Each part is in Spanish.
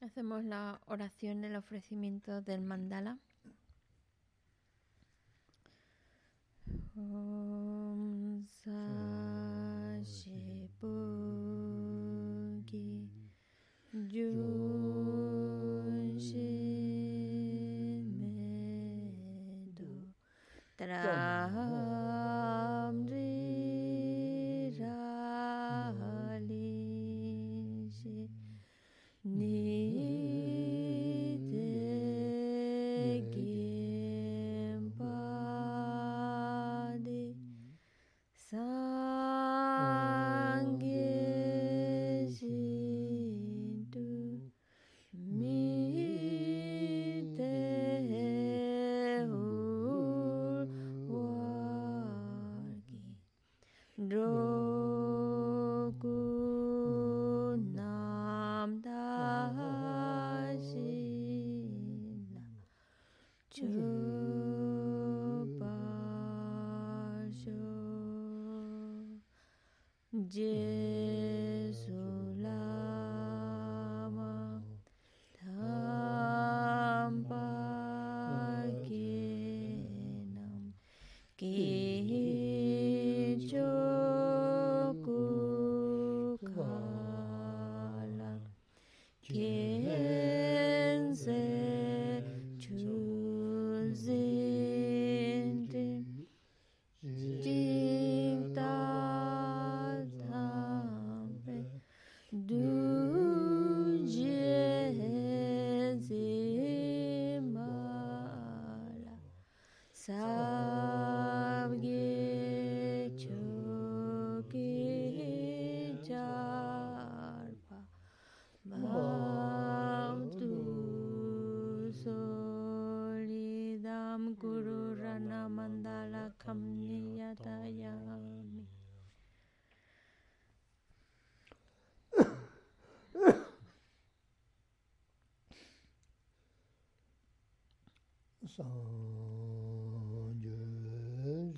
Hacemos la oración, el ofrecimiento del mandala. Om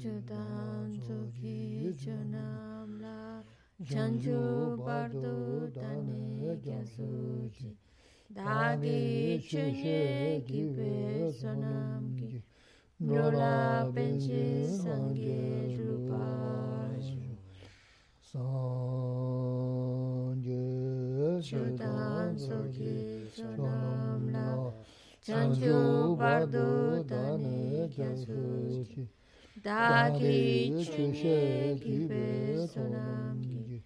Chudan tsuki chunamla Chanchu bardu tani kyasuchi Dagi chunye kipe sonamki Nyola penchi sangi rupashu Sanje Chudan tsuki chunamla 남주 바르도 다네 갸수치 다기 추셰 기베 소남기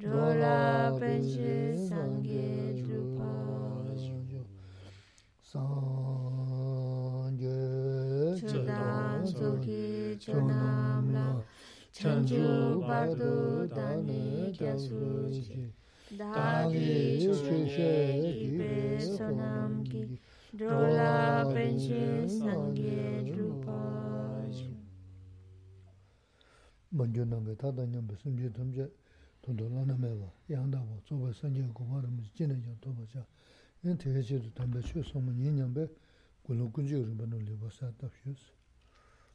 졸라 벤시 상게 주파 상게 주당 조기 조남라 천주 바르도 다네 갸수치 다기 추셰 기베 소남기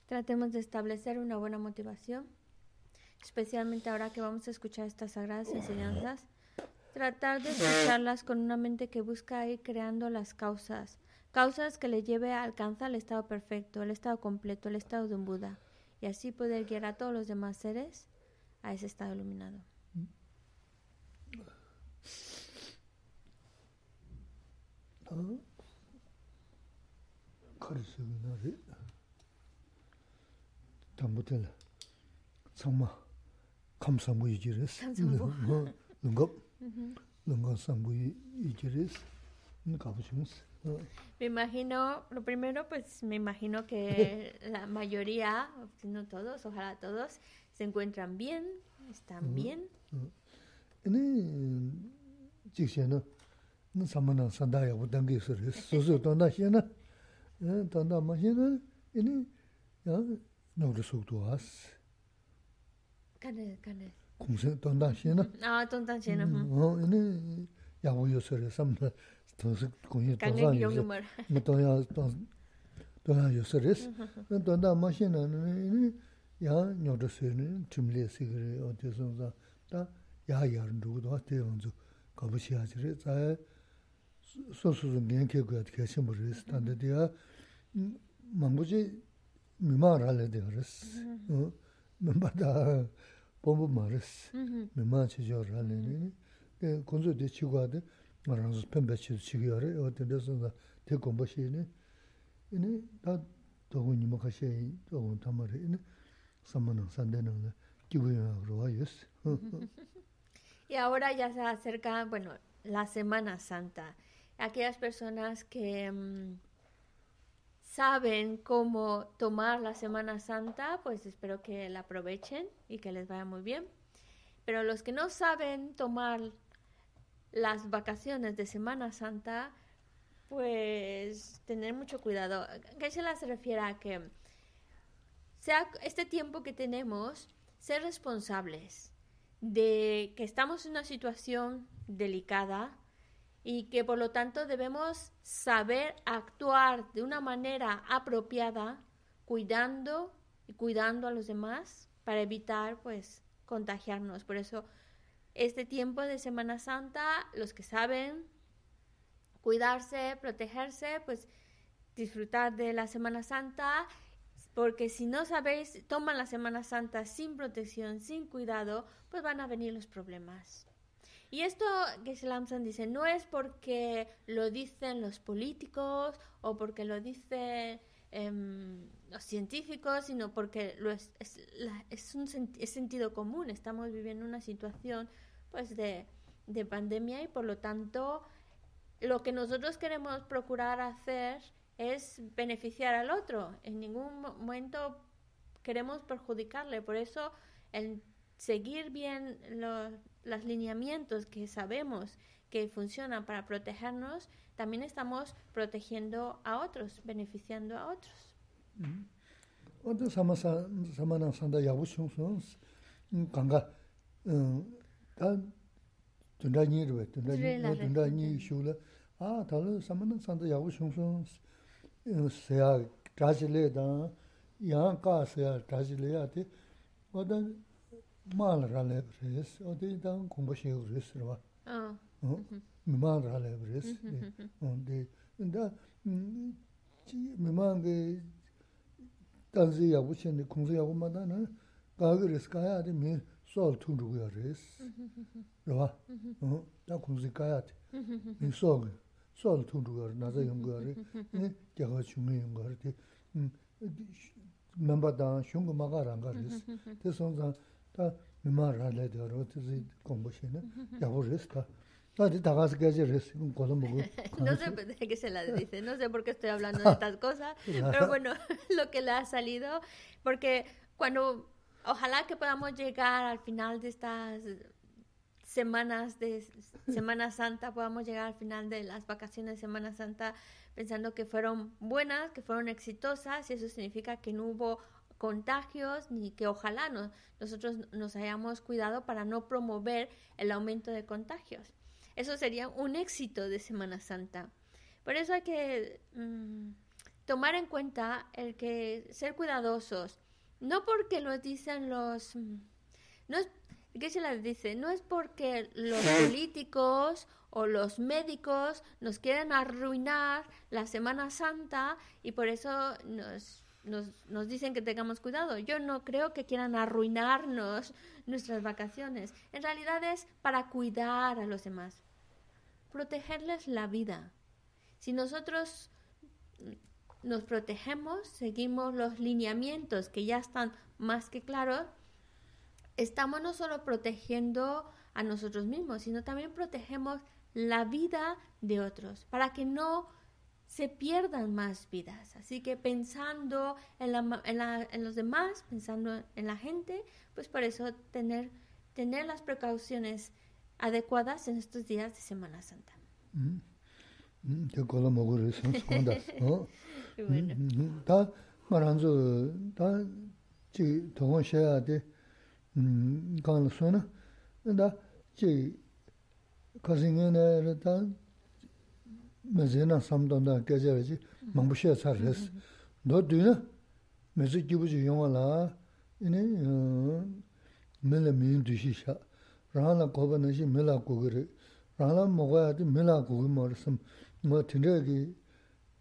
Tratemos de establecer una buena motivación, especialmente ahora que vamos a escuchar estas sagradas enseñanzas. Tratar de escucharlas con una mente que busca ir creando las causas, causas que le lleve a alcanzar el estado perfecto, el estado completo, el estado de un Buda, y así poder guiar a todos los demás seres a ese estado iluminado. ta kari sugi nari tambu tela tsangma kam sambu ijiris Kam sambu. lungab lungab sambu ijiris kabu chungus Me imagino, lo primero, pues me imagino que la mayoría, si no 도스 공이 도사 뭐야 도나 요서레스. 도나 마신은 야 녀도스는 춤리스 그래 어디서서 다 야야는 누구도 대원주 거부시하지래. 자 소소소 년케고 어떻게 하신 모르겠어. 단데야 망부지 미마를 할래 되거스 어. 멤버다 봄봄 말스 미마 지저 할래.니 그 군주대 치고하데 Y ahora ya se acerca, bueno, la Semana Santa. Aquellas personas que mm, saben cómo tomar la Semana Santa, pues espero que la aprovechen y que les vaya muy bien. Pero los que no saben tomar las vacaciones de Semana Santa, pues tener mucho cuidado. ¿Qué se las refiere a que sea este tiempo que tenemos, ser responsables de que estamos en una situación delicada y que por lo tanto debemos saber actuar de una manera apropiada, cuidando y cuidando a los demás para evitar pues contagiarnos. Por eso este tiempo de Semana Santa, los que saben cuidarse, protegerse, pues disfrutar de la Semana Santa, porque si no sabéis, toman la Semana Santa sin protección, sin cuidado, pues van a venir los problemas. Y esto que Lamson dice, no es porque lo dicen los políticos o porque lo dicen em, los científicos, sino porque lo es, es, la- es un sentido común. Estamos viviendo una situación pues de, de pandemia y por lo tanto lo que nosotros queremos procurar hacer es beneficiar al otro. En ningún momento queremos perjudicarle. Por eso el seguir bien los, lineamientos que sabemos que funcionan para protegernos, también estamos protegiendo a otros, beneficiando a otros. 다 야부 총송 강가 음다 둔다니르 둔다니 Relare. 둔다니 슈라 아 달로 사마나 산다 야부 총송 세야 다질레다 양가 세야 다질레야데 어떤 말라래 그래서 어디 당 공부시 그랬어 봐 Ah, 어? 미만하래 그랬어 근데 근데 음 미만게 단지 야부친데 공부 야구마다는 가그레스 가야 돼. 미 수업 투르고야 레스. 봐. 어? 나 공부 가야 돼. 미 수업 수업 투르고야 나자 연구야 돼. 네. 제가 중요한 연구야 돼. 음. 멤버다 슝고 마가란 가레스. 그래서 다 미만하래 되어 어떻게 공부시네. 야부레스 다. no sé de qué se la dice, no sé por qué estoy hablando de estas cosas, pero bueno, lo que le ha salido, porque cuando, ojalá que podamos llegar al final de estas semanas de Semana Santa, podamos llegar al final de las vacaciones de Semana Santa pensando que fueron buenas, que fueron exitosas, y eso significa que no hubo contagios ni que ojalá nosotros nos hayamos cuidado para no promover el aumento de contagios. Eso sería un éxito de Semana Santa. Por eso hay que mm, tomar en cuenta el que ser cuidadosos, no porque lo dicen los... Mm, no es, ¿Qué se les dice? No es porque los políticos o los médicos nos quieren arruinar la Semana Santa y por eso nos, nos, nos, dicen que tengamos cuidado. Yo no creo que quieran arruinarnos nuestras vacaciones. En realidad es para cuidar a los demás, protegerles la vida. Si nosotros nos protegemos, seguimos los lineamientos que ya están más que claros, estamos no solo protegiendo a nosotros mismos, sino también protegemos la vida de otros, para que no se pierdan más vidas. Así que pensando en, la, en, la, en, los demás, pensando en la gente, pues por eso tener, tener las precauciones adecuadas en estos días de Semana Santa. Mm. Mm, 다 말한저 다지 동원 셔야 돼. 음, 가는 소나. 근데 지 가진에는 다 맞으나 삼던다 깨져야지 망부셔 살스. 너 뒤는 매주 기부지 용어라. 이네 밀레 미인 뒤시샤. 라나 고바나시 밀라 고거리. 라나 먹어야 돼 밀라 고거 머슴. 뭐 튼저기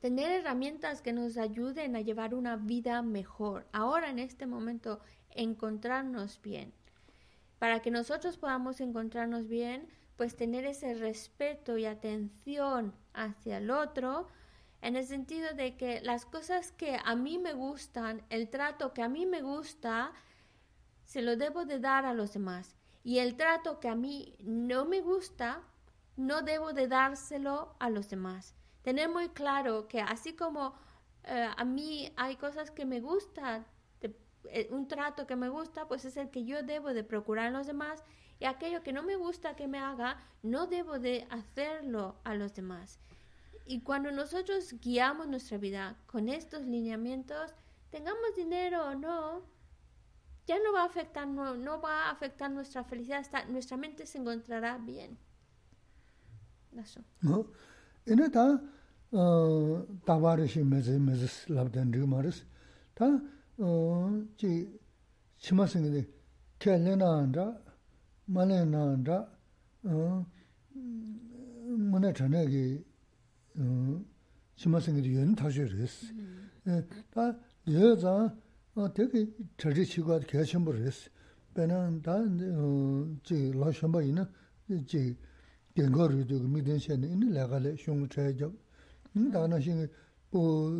tener herramientas que nos ayuden a llevar una vida mejor. Ahora, en este momento, encontrarnos bien. Para que nosotros podamos encontrarnos bien, pues tener ese respeto y atención hacia el otro, en el sentido de que las cosas que a mí me gustan, el trato que a mí me gusta, se lo debo de dar a los demás. Y el trato que a mí no me gusta, no debo de dárselo a los demás. Tener muy claro que así como eh, a mí hay cosas que me gustan, eh, un trato que me gusta, pues es el que yo debo de procurar en los demás y aquello que no me gusta que me haga, no debo de hacerlo a los demás. Y cuando nosotros guiamos nuestra vida con estos lineamientos, tengamos dinero o no, ya no va a afectar, no, no va a afectar nuestra felicidad, hasta nuestra mente se encontrará bien. Eso. Tene ta dāwārishi mēzi mēzi labdān rīg māris, ta jī chima sīngi kēli nāndrā, māli nāndrā, mūne chāne ki chima sīngi yuñ tāshī rīs. Ta yu zāng teki chārī chīgāt kēchimbu rīs, bēnā ta jī lā shambā yinā jī gengar yu dhiyo migden shayani ini laga le shungu chaya jab. Nini dhaga na shingi po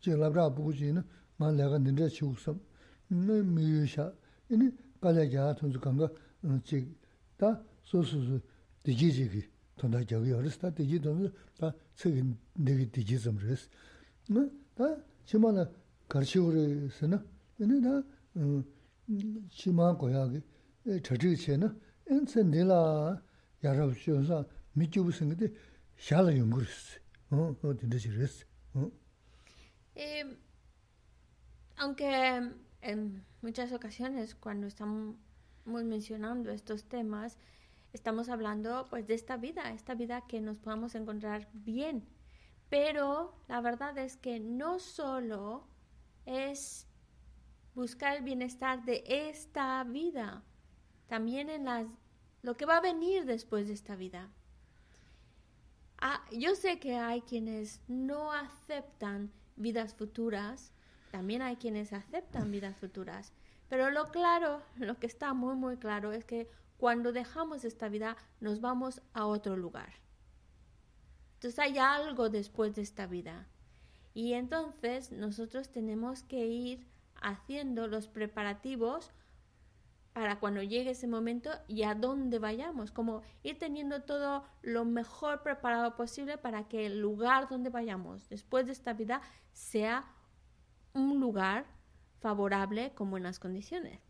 che labra buku chi ina nga laga nindra chi uksam. Nini miyu sha, ini kala jaya tunzu kanga eh, chik. Ta so su su diji chigi tanda jagi yaris, ta diji tunzu ta tsigi ndegi diji zam res. Ta shima na karshi uri sina, ini ta shima eh, goya gi eh, chachigi che na, ini tsa nila yarab shio sa mi chubu singa di shala yungu res, dinda chi res. Aunque en muchas ocasiones cuando estamos mencionando estos temas, estamos hablando pues de esta vida, esta vida que nos podamos encontrar bien. Pero la verdad es que no solo es buscar el bienestar de esta vida, también en las lo que va a venir después de esta vida. Ah, yo sé que hay quienes no aceptan vidas futuras, también hay quienes aceptan vidas futuras, pero lo claro, lo que está muy muy claro es que cuando dejamos esta vida nos vamos a otro lugar. Entonces hay algo después de esta vida. Y entonces nosotros tenemos que ir haciendo los preparativos para cuando llegue ese momento y a dónde vayamos, como ir teniendo todo lo mejor preparado posible para que el lugar donde vayamos después de esta vida sea un lugar favorable con buenas condiciones.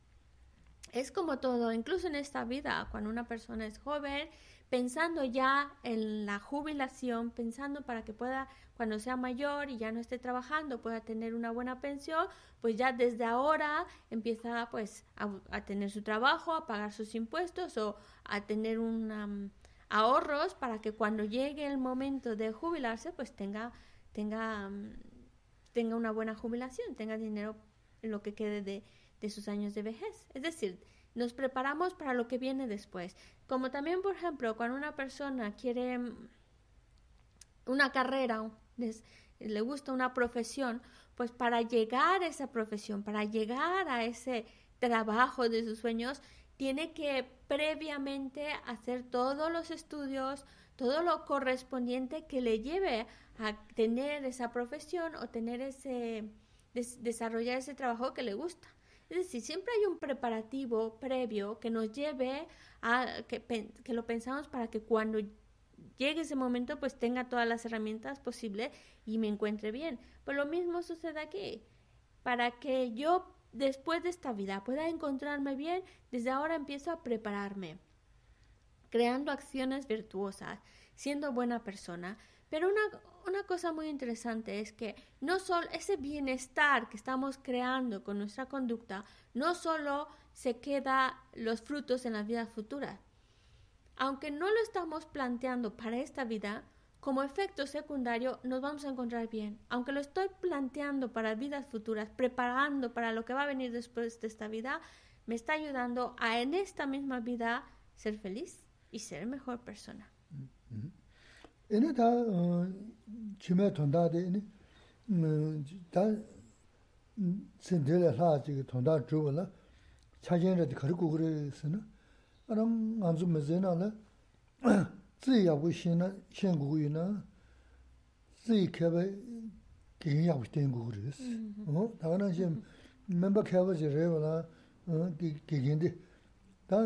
Es como todo, incluso en esta vida, cuando una persona es joven, pensando ya en la jubilación, pensando para que pueda, cuando sea mayor y ya no esté trabajando, pueda tener una buena pensión, pues ya desde ahora empieza pues a, tener su trabajo, a pagar sus impuestos o a tener un ahorros para que cuando llegue el momento de jubilarse, pues tenga, tenga, tenga una buena jubilación, tenga dinero en lo que quede de, de sus años de vejez. Es decir, nos preparamos para lo que viene después. Como también, por ejemplo, cuando una persona quiere mm, una carrera, le gusta una profesión, pues para llegar a esa profesión, para llegar a ese trabajo de sus sueños, tiene que previamente hacer todos los estudios, todo lo correspondiente que le lleve a tener esa profesión o tener ese desarrollar ese trabajo que le gusta. Es decir, siempre hay un preparativo previo que nos lleve a que, lo pensamos para que cuando llegue ese momento pues tenga todas las herramientas posibles y me encuentre bien. Pues lo mismo sucede aquí. Para que yo después de esta vida pueda encontrarme bien, desde ahora empiezo a prepararme, creando acciones virtuosas, siendo buena persona. Pero una, una cosa muy interesante es que no solo ese bienestar que estamos creando con nuestra conducta, no solo se queda los frutos en la vida futura. Aunque no lo estamos planteando para esta vida, como efecto secundario nos vamos a encontrar bien. Aunque lo estoy planteando para vidas futuras, preparando para lo que va a venir después de esta vida, me está ayudando a en esta misma vida ser feliz y ser mejor persona. Mm-hmm. ene ta chime tonda de ene ta sendele la ji tonda zhuwa la chajen re de kar gu gre se na aram anzu me ze na la zi ya gu xin na xin gu yu na zi ke ba ge ya gu ten gu gre se. O da na xin men ba ke ba ji re la ge ge de. Da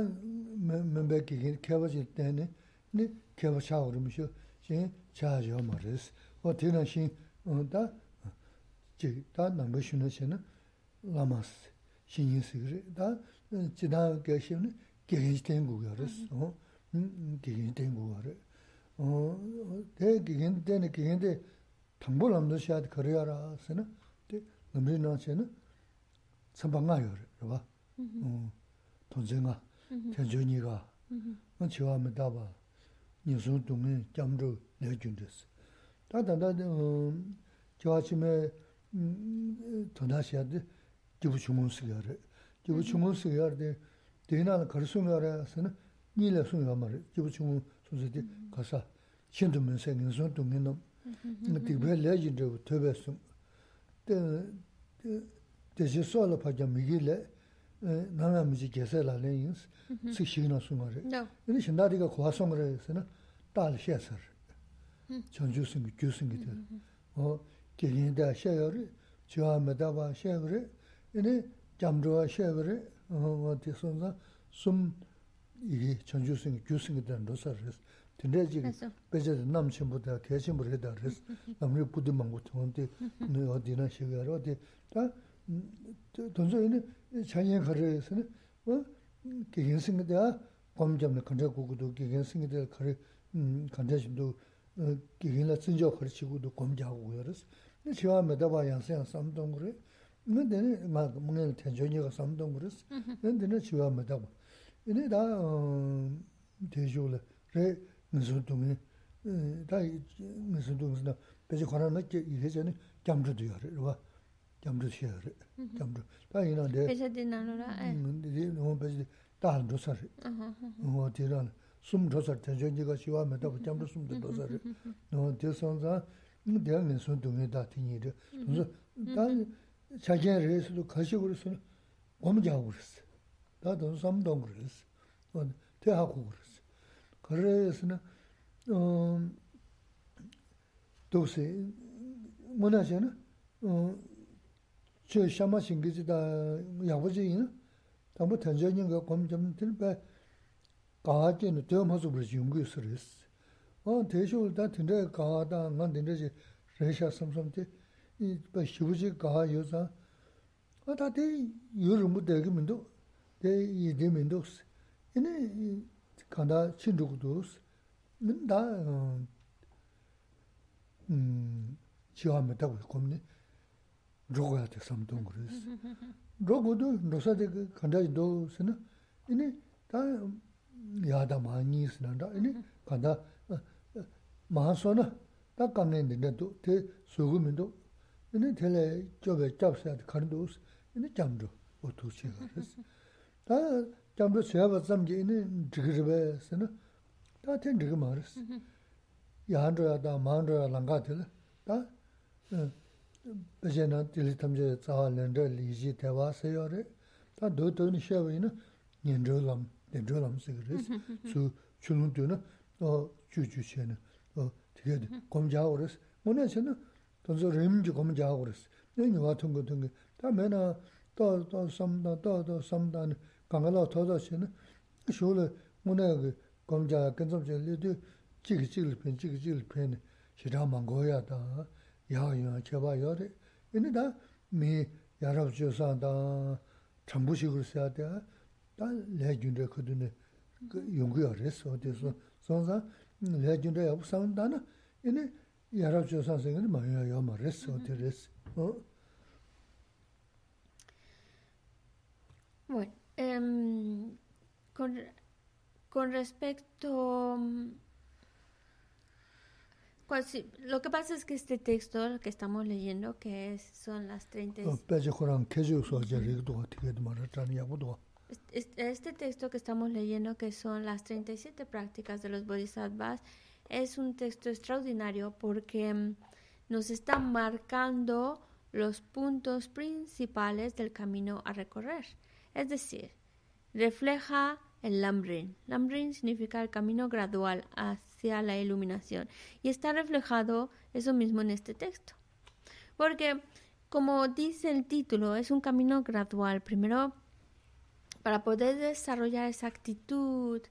men ba ge ge ke ba ji ten ne ne ke ba cha gu shin cha yo ma res. O te na shin, da, chik, da namba shuna che na lama si, shin yin si gari. Da, jina ga shim na gegenji ten gu ga res. Mm-hmm. Hm, gegenji ten gu ga re. Te gegenji ten na gegenji ten tangbo lamda shaad kari ya ra se na, te namri na che na tsamba nga yo re, raba. Mm-hmm. Tonze nga, mm-hmm. tenzo nyi ga, chiwa me daba. nyusung dungi jamru nechundus. Tā tāndā um, jiwāchime um, tōndāshiyādi jibu chumunsigāri. Jibu mm-hmm. chumunsigāri dīnāla karisungāri asana nīla sungāmari. Jibu chumun sūsati kāsā shindu mūnsa nyusung dungi nam mm-hmm. dikbē lechindru tōbē sung. Dēshī sōla pācchā mīgī lech nāna mūjī gyēsē lā lē yīngs, cik shīg nā sūma rē. Yīni shindā rīga kuwa sōng rē sē na tāli xē sā rē, chāng jū sīngi, gyū sīngi tē rē. O gyē yīn dā xē yā rē, jīwā mē dā bā xē rē, yīni gyām rō xē rē, o tē sōng sā sūm yīgī chāng jū sīngi, gyū sīngi tē rō sā rē. Tēndē jīgī bēchā tē nām chīmbu dā, kē chīmbu rē dā rē, nām rī būdhī māngu tē, o tē 돈소는 장년 거래에서는 뭐 개인생이다 검점을 건져 고고도 개인생이들 거래 음 건져진도 개인라 진저 거치고도 검자하고 그래서 근데 제가 매다 봐 양생 삼동 그래 근데 막 뭔가 대전이가 삼동 그래서 근데 제가 매다 봐 근데 다 대조를 레 무슨 동네 다 무슨 동네 배지 관한 게 이래서는 잠주도 요래 봐 jamru shiyari, jamru. Ta ina de... Pesha di nanu ra? Di nungu pesha di dahan dhosari. Nungu di rana sum dhosari, tenshon jiga shiwa me tabu jamru sum dhosari. Nungu di sanza, diya min sun dungi da tingi ri. Nungu ta chakian ri sudu kashi guri suni om jaa guri si. Ta dungu samdong guri si. Te haku guri si. Kari suni doksi, muna shi na, 저 샤마 신기지다 야버지는 담보 탄전인 거 검점 들배. 가지는 더 맞아 버지 연구 서비스 어. 대쇼를 다 된데 가다. 난 된데지. 레샤 삼삼티 이 배시부지 가 요자. 아 다대 요를 못 되게 민도. 대 이대 민도 이네 간다 친구도 는다 음 지하면 되고 겁니 rōgā tā samdōng kūrēs. rōgō dō nōsā tā kāndā dō sī na, inī tā yādā māñī sī na, inī kāndā māsō na, tā kāngā inī na dō, tē sōgū mī dō, inī tēlē chōbē chāp sā tā kāndā dōs, inī chāmdō wā tū chī kūrēs. tā chāmdō sīyā bā tsamjī inī dhikir bē sī na, tā tē dhikir mā rēs. yāndrō yādā māndrō yā bachay na tili tamche tsaha lenda liji tewa sayo re, ta do to ni shewa ina nyenro lam, nyenro lam siga res, su chulung tu na chu chu che na, tiga di gom jago res, muna che na tonso rim ji gom jago res, na nyuwa tunga tunga, ta me na to to samda, to to samda na ganga la to to che na, shu la muna ki gom jago kensam che li tu chigi chigi li pen, chigi chigi li pen, shirama ngoya ta, shira mango ya ta, yaa yaa, che ba yaa de. Ini da, mi, yarab chiyo san da, chambu shiguris ya de, 다 레준데 코드네 그 용구야 그래서 어디서 선사 레준데 없상다나 이네 여러 조사생은 많이 요 말했어 어디랬어 어 Bueno, eh, con, con respecto... Lo que pasa es que este texto que estamos leyendo, que es, son las 30... Este texto que estamos leyendo, que son las 37 prácticas de los bodhisattvas, es un texto extraordinario porque nos está marcando los puntos principales del camino a recorrer. Es decir, refleja el Lamrin. Lamrin significa el camino gradual hacia la iluminación. Y está reflejado eso mismo en este texto. Porque, como dice el título, es un camino gradual. Primero para poder desarrollar esa actitud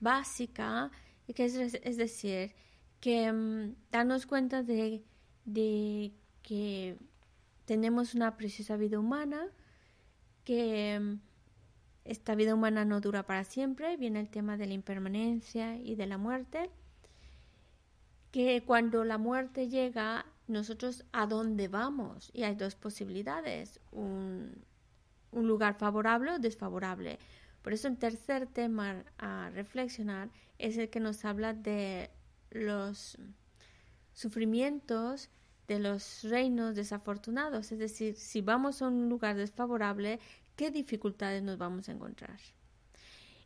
básica, que es, es decir, que um, darnos cuenta de, de, que tenemos una preciosa vida humana, que um, esta vida humana no dura para siempre, viene el tema de la impermanencia y de la muerte, que cuando la muerte llega, nosotros a dónde vamos, y hay dos posibilidades, un, un lugar favorable o desfavorable. Por eso el tercer tema a reflexionar es el que nos habla de los sufrimientos de los reinos desafortunados, es decir, si vamos a un lugar desfavorable, ¿qué dificultades nos vamos a encontrar?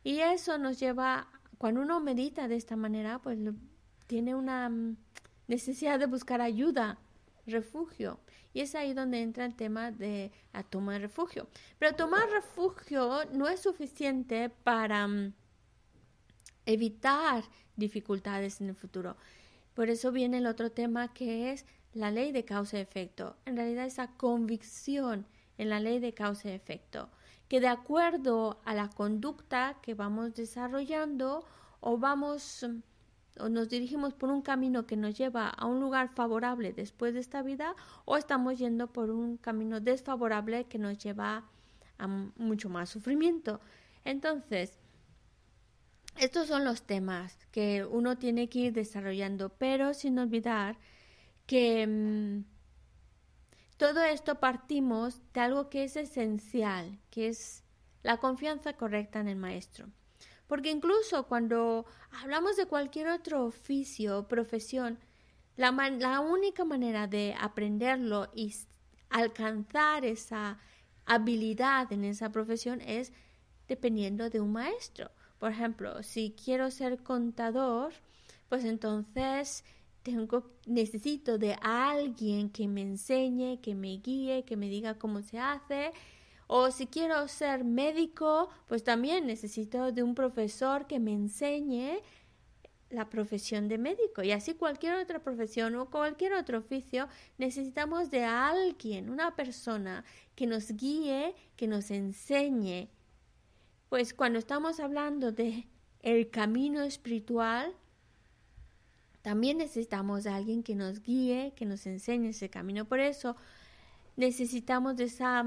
Y eso nos lleva, cuando uno medita de esta manera, pues tiene una necesidad de buscar ayuda, refugio. Y es ahí donde entra el tema de la toma de refugio. Pero tomar refugio no es suficiente para mm, evitar dificultades en el futuro. Por eso viene el otro tema que es la ley de causa y efecto. En realidad esa convicción en la ley de causa y efecto, que de acuerdo a la conducta que vamos desarrollando o vamos o nos dirigimos por un camino que nos lleva a un lugar favorable después de esta vida o estamos yendo por un camino desfavorable que nos lleva a mucho más sufrimiento. Entonces, estos son los temas que uno tiene que ir desarrollando, pero sin olvidar que mm, todo esto partimos de algo que es esencial, que es la confianza correcta en el maestro. Porque incluso cuando hablamos de cualquier otro oficio o profesión, la, la única manera de aprenderlo y alcanzar esa habilidad en esa profesión es dependiendo de un maestro. Por ejemplo, si quiero ser contador, pues entonces necesito de alguien que me enseñe, que me guíe, que me diga cómo se hace. O si quiero ser médico, pues también necesito de un profesor que me enseñe la profesión de médico. Y así cualquier otra profesión o cualquier otro oficio, necesitamos de alguien, una persona que nos guíe, que nos enseñe. Pues cuando estamos hablando de el camino espiritual, también necesitamos de alguien que nos guíe, que nos enseñe ese camino. Por eso necesitamos esa,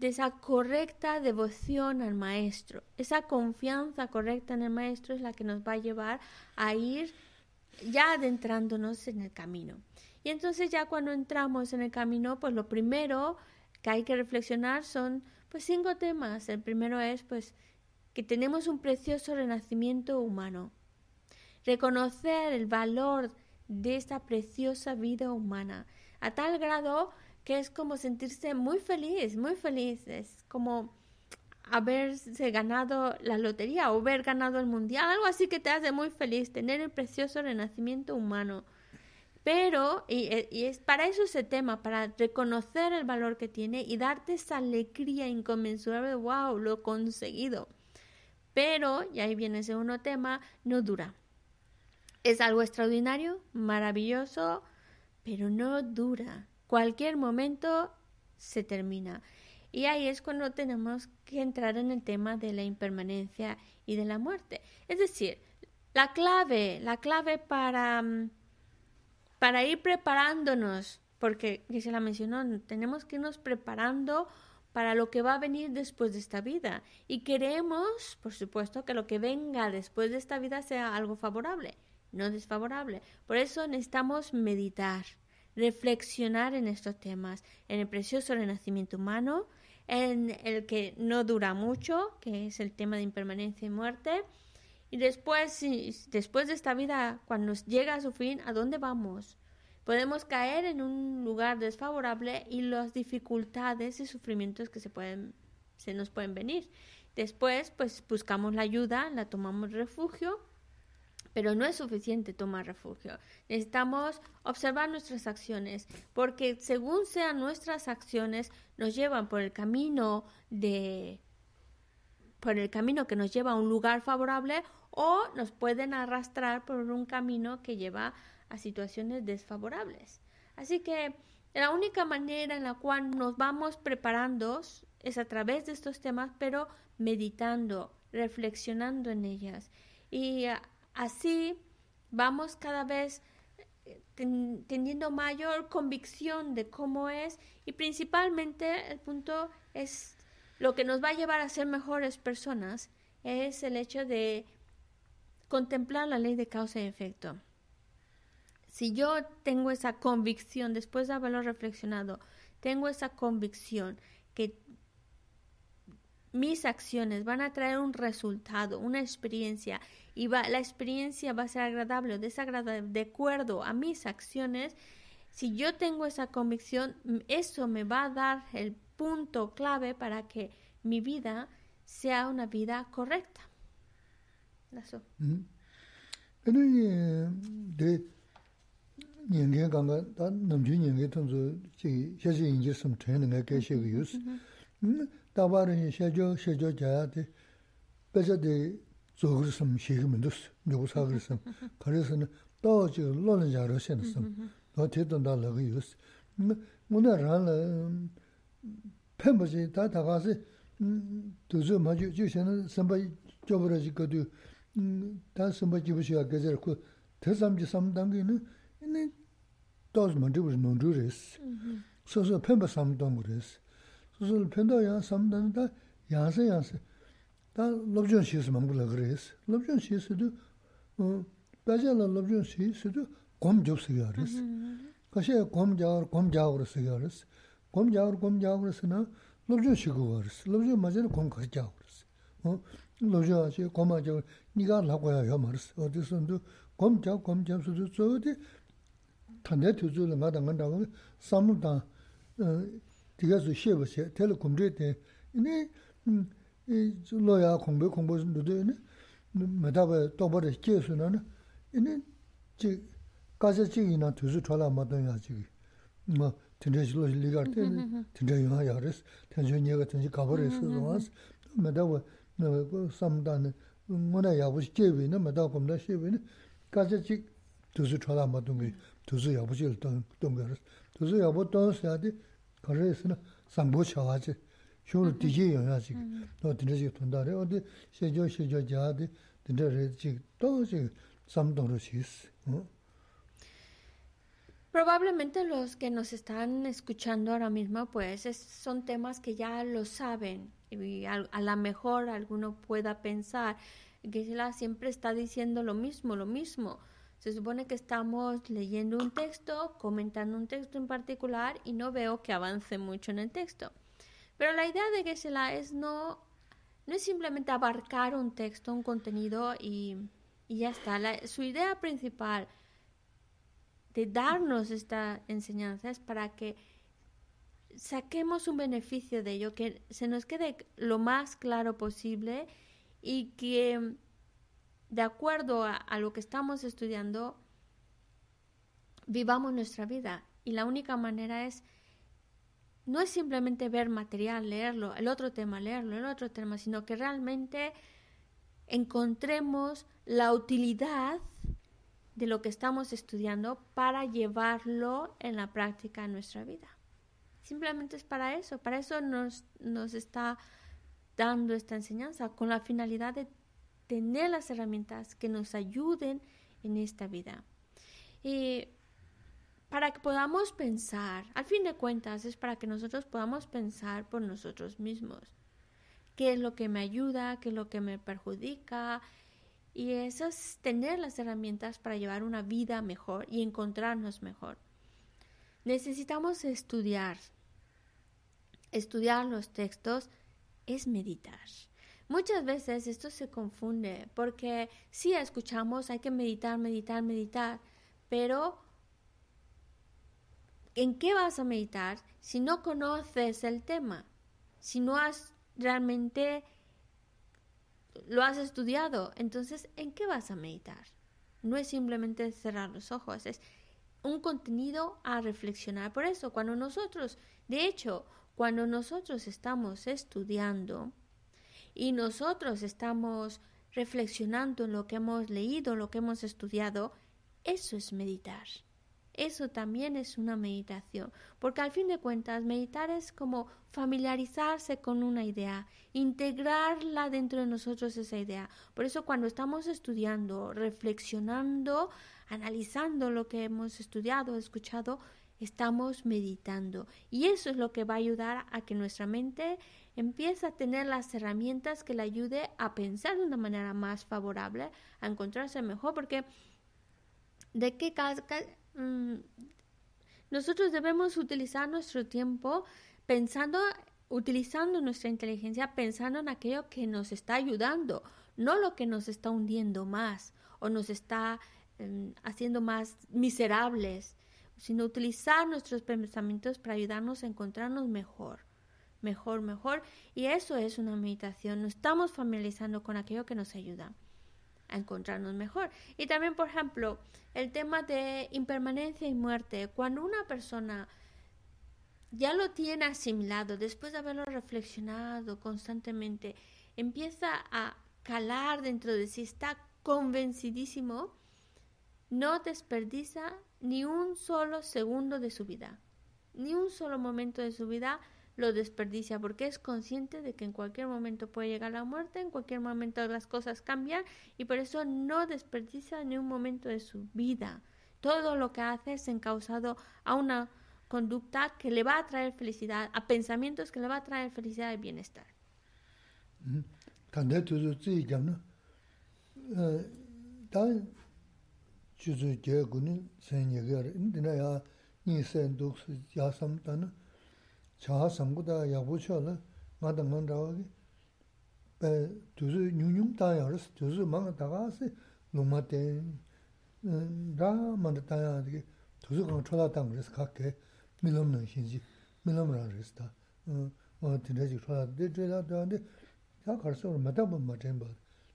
esa correcta devoción al maestro. Esa confianza correcta en el maestro es la que nos va a llevar a ir ya adentrándonos en el camino. Y entonces ya cuando entramos en el camino, pues lo primero que hay que reflexionar son pues cinco temas. El primero es pues que tenemos un precioso renacimiento humano reconocer el valor de esta preciosa vida humana, a tal grado que es como sentirse muy feliz, muy feliz, es como haberse ganado la lotería o haber ganado el mundial, algo así que te hace muy feliz, tener el precioso renacimiento humano. Pero, y, y, es para eso ese tema, para reconocer el valor que tiene y darte esa alegría inconmensurable, wow, lo he conseguido. Pero, y ahí viene ese uno tema, no dura. Es algo extraordinario, maravilloso, pero no dura. Cualquier momento se termina. Y ahí es cuando tenemos que entrar en el tema de la impermanencia y de la muerte. Es decir, la clave, la clave para, mm, para ir preparándonos, porque se la mencionó, tenemos que irnos preparando para lo que va a venir después de esta vida. Y queremos, por supuesto, que lo que venga después de esta vida sea algo favorable no desfavorable. Por eso necesitamos meditar, reflexionar en estos temas, en el precioso renacimiento humano, en el que no dura mucho, que es el tema de impermanencia y muerte, y después, después de esta vida, cuando llega a su fin, ¿a dónde vamos? Podemos caer en un lugar desfavorable y las dificultades y sufrimientos que se pueden, se nos pueden venir. Después, pues buscamos la ayuda, la tomamos refugio pero no es suficiente tomar refugio. Necesitamos observar nuestras acciones, porque según sean nuestras acciones, nos llevan por el camino de por el camino que nos lleva a un lugar favorable o nos pueden arrastrar por un camino que lleva a situaciones desfavorables. Así que la única manera en la cual nos vamos preparando es a través de estos temas, pero meditando, reflexionando en ellas. Y Así vamos cada vez eh, teniendo mayor convicción de cómo es y principalmente el punto es lo que nos va a llevar a ser mejores personas es el hecho de contemplar la ley de causa y efecto. Si yo tengo esa convicción, después de haberlo reflexionado, tengo esa convicción que mis acciones van a traer un resultado, una experiencia y va, la experiencia va a ser agradable o desagradable de acuerdo a mis acciones, si yo tengo esa convicción, eso me va a dar el punto clave para que mi vida sea una vida correcta. Eso. 다바르니 셰조 셰조 자야데 베저데 조그르섬 시그민도스 요사그르섬 그래서는 또 지금 로는 자로 셰는섬 너 대던다 러기 유스 뭐나라는 팬버지 다 다가서 두즈 마주 주시는 선바 줘버지 거두 다 선바 집으셔 가지고 그 대삼지 삼당기는 이네 도스 먼저 논주레스 소소 팬버 삼당 그레스 Lobzhon shi si du, baja la lobzhon shi si du gom job si gya res. Kashay gom jawar, gom jawar si gya res. Gom jawar, gom jawar si na lobzhon shi gu res. Lobzhon ma zhena gom kash jawar res. Lobzhon ashi gom a jawar, niga la kwaya ya ma res. Odi sun du gom jaw, gom jaw si du zo di tanda tu zu la nga da nga da wang samu da diga zu sheba xe, tela gom zhe ten. Ini 이 로야 공부 공부 누드네 메다베 또버레 계수는 이네 지 가서지이나 두수 돌아 마도야 지. tiga su sheba she, tela kumdre ten, ine hm, e, loya kongbe kongbo sun dudu, ine madaba tokpa da kye su na, ine chi kaza chigi na tuzu chola mato ya chigi, ma tindra shi lo shi ligar mm-hmm, mm-hmm. ten, tindra yuha ya res, tenzo nyega tenzi kaba res, waas, madaba samda na, ngona yabu shi kyebi na, madaba kumda shebi na, kaza chigi tuzu chola mato ngi, tuzu yabu shi lo tonga res, tuzu yabu tonga 그래서는 상보 차와지. 쇼르 디제 영야지. 또 드르지 돈다래 어디 세조 세조 자데 드르지 또지 삼도로 시스. Probablemente los que nos están escuchando ahora mismo, pues son temas que ya lo saben y a, a lo mejor alguno pueda pensar que siempre está diciendo lo mismo, lo mismo. Se supone que estamos leyendo un texto, comentando un texto en particular y no veo que avance mucho en el texto. Pero la idea de Geshe-la es no, no es simplemente abarcar un texto, un contenido y, y ya está. su idea principal de darnos esta enseñanza es para que saquemos un beneficio de ello, que se nos quede lo más claro posible y que de acuerdo a, lo que estamos estudiando, vivamos nuestra vida. Y la única manera es no es simplemente ver material, leerlo, el otro tema, leerlo, el otro tema, sino que realmente encontremos la utilidad de lo que estamos estudiando para llevarlo en la práctica en nuestra vida. Simplemente es para eso, para eso nos, nos está dando esta enseñanza, con la finalidad de tener las herramientas que nos ayuden en esta vida. Y para que podamos pensar, al fin de cuentas es para que nosotros podamos pensar por nosotros mismos. ¿Qué es lo que me ayuda? ¿Qué es lo que me perjudica? Y eso es tener las herramientas para llevar una vida mejor y encontrarnos mejor. Necesitamos estudiar. Estudiar los textos es meditar. Muchas veces esto se confunde porque si escuchamos hay que meditar, meditar, meditar, pero ¿en qué vas a meditar si no conoces el tema? Si no has realmente lo has estudiado, entonces ¿en qué vas a meditar? No es simplemente cerrar los ojos, es un contenido a reflexionar. Por eso, cuando nosotros, de hecho, cuando nosotros estamos estudiando y nosotros estamos reflexionando en lo que hemos leído, lo que hemos estudiado, eso es meditar. Eso también es una meditación, porque al fin de cuentas meditar es como familiarizarse con una idea, integrarla dentro de nosotros esa idea. Por eso cuando estamos estudiando, reflexionando, analizando lo que hemos estudiado, escuchado, estamos meditando. Y eso es lo que va a ayudar a que nuestra mente empiece a tener las herramientas que le ayude a pensar de una manera más favorable, a encontrarse mejor, porque de qué Mm, nosotros debemos utilizar nuestro tiempo pensando, utilizando nuestra inteligencia, pensando en aquello que nos está ayudando, no lo que nos está hundiendo más o nos está em, haciendo más miserables, sino utilizar nuestros pensamientos para ayudarnos a encontrarnos mejor, mejor, mejor. Y eso es una meditación, nos estamos familiarizando con aquello que nos ayuda a encontrarnos mejor. Y también, por ejemplo, el tema de impermanencia y muerte. Cuando una persona ya lo tiene asimilado, después de haberlo reflexionado constantemente, empieza a calar dentro de sí, está convencidísimo, no desperdiza ni un solo segundo de su vida, ni un solo momento de su vida lo desperdicia porque es consciente de que en cualquier momento puede llegar la muerte, en cualquier momento las cosas cambian y por eso no desperdicia ni un momento de su vida. Todo lo que hace es encausado a una conducta que le va a traer felicidad, a pensamientos que le va a traer felicidad y bienestar. chāha chaha samguda yabu chola nga da ngan rawa ki tuzu nyunyum taya haris, tuzu manga taga si lungma ten eh, ra manda taya digi tuzu kanga chola tanga haris kake milam nang shinji, milam ra haris ta eh, wanga tinda jik chola, di chola tanga di ya karsa wara mataba ma chenpa,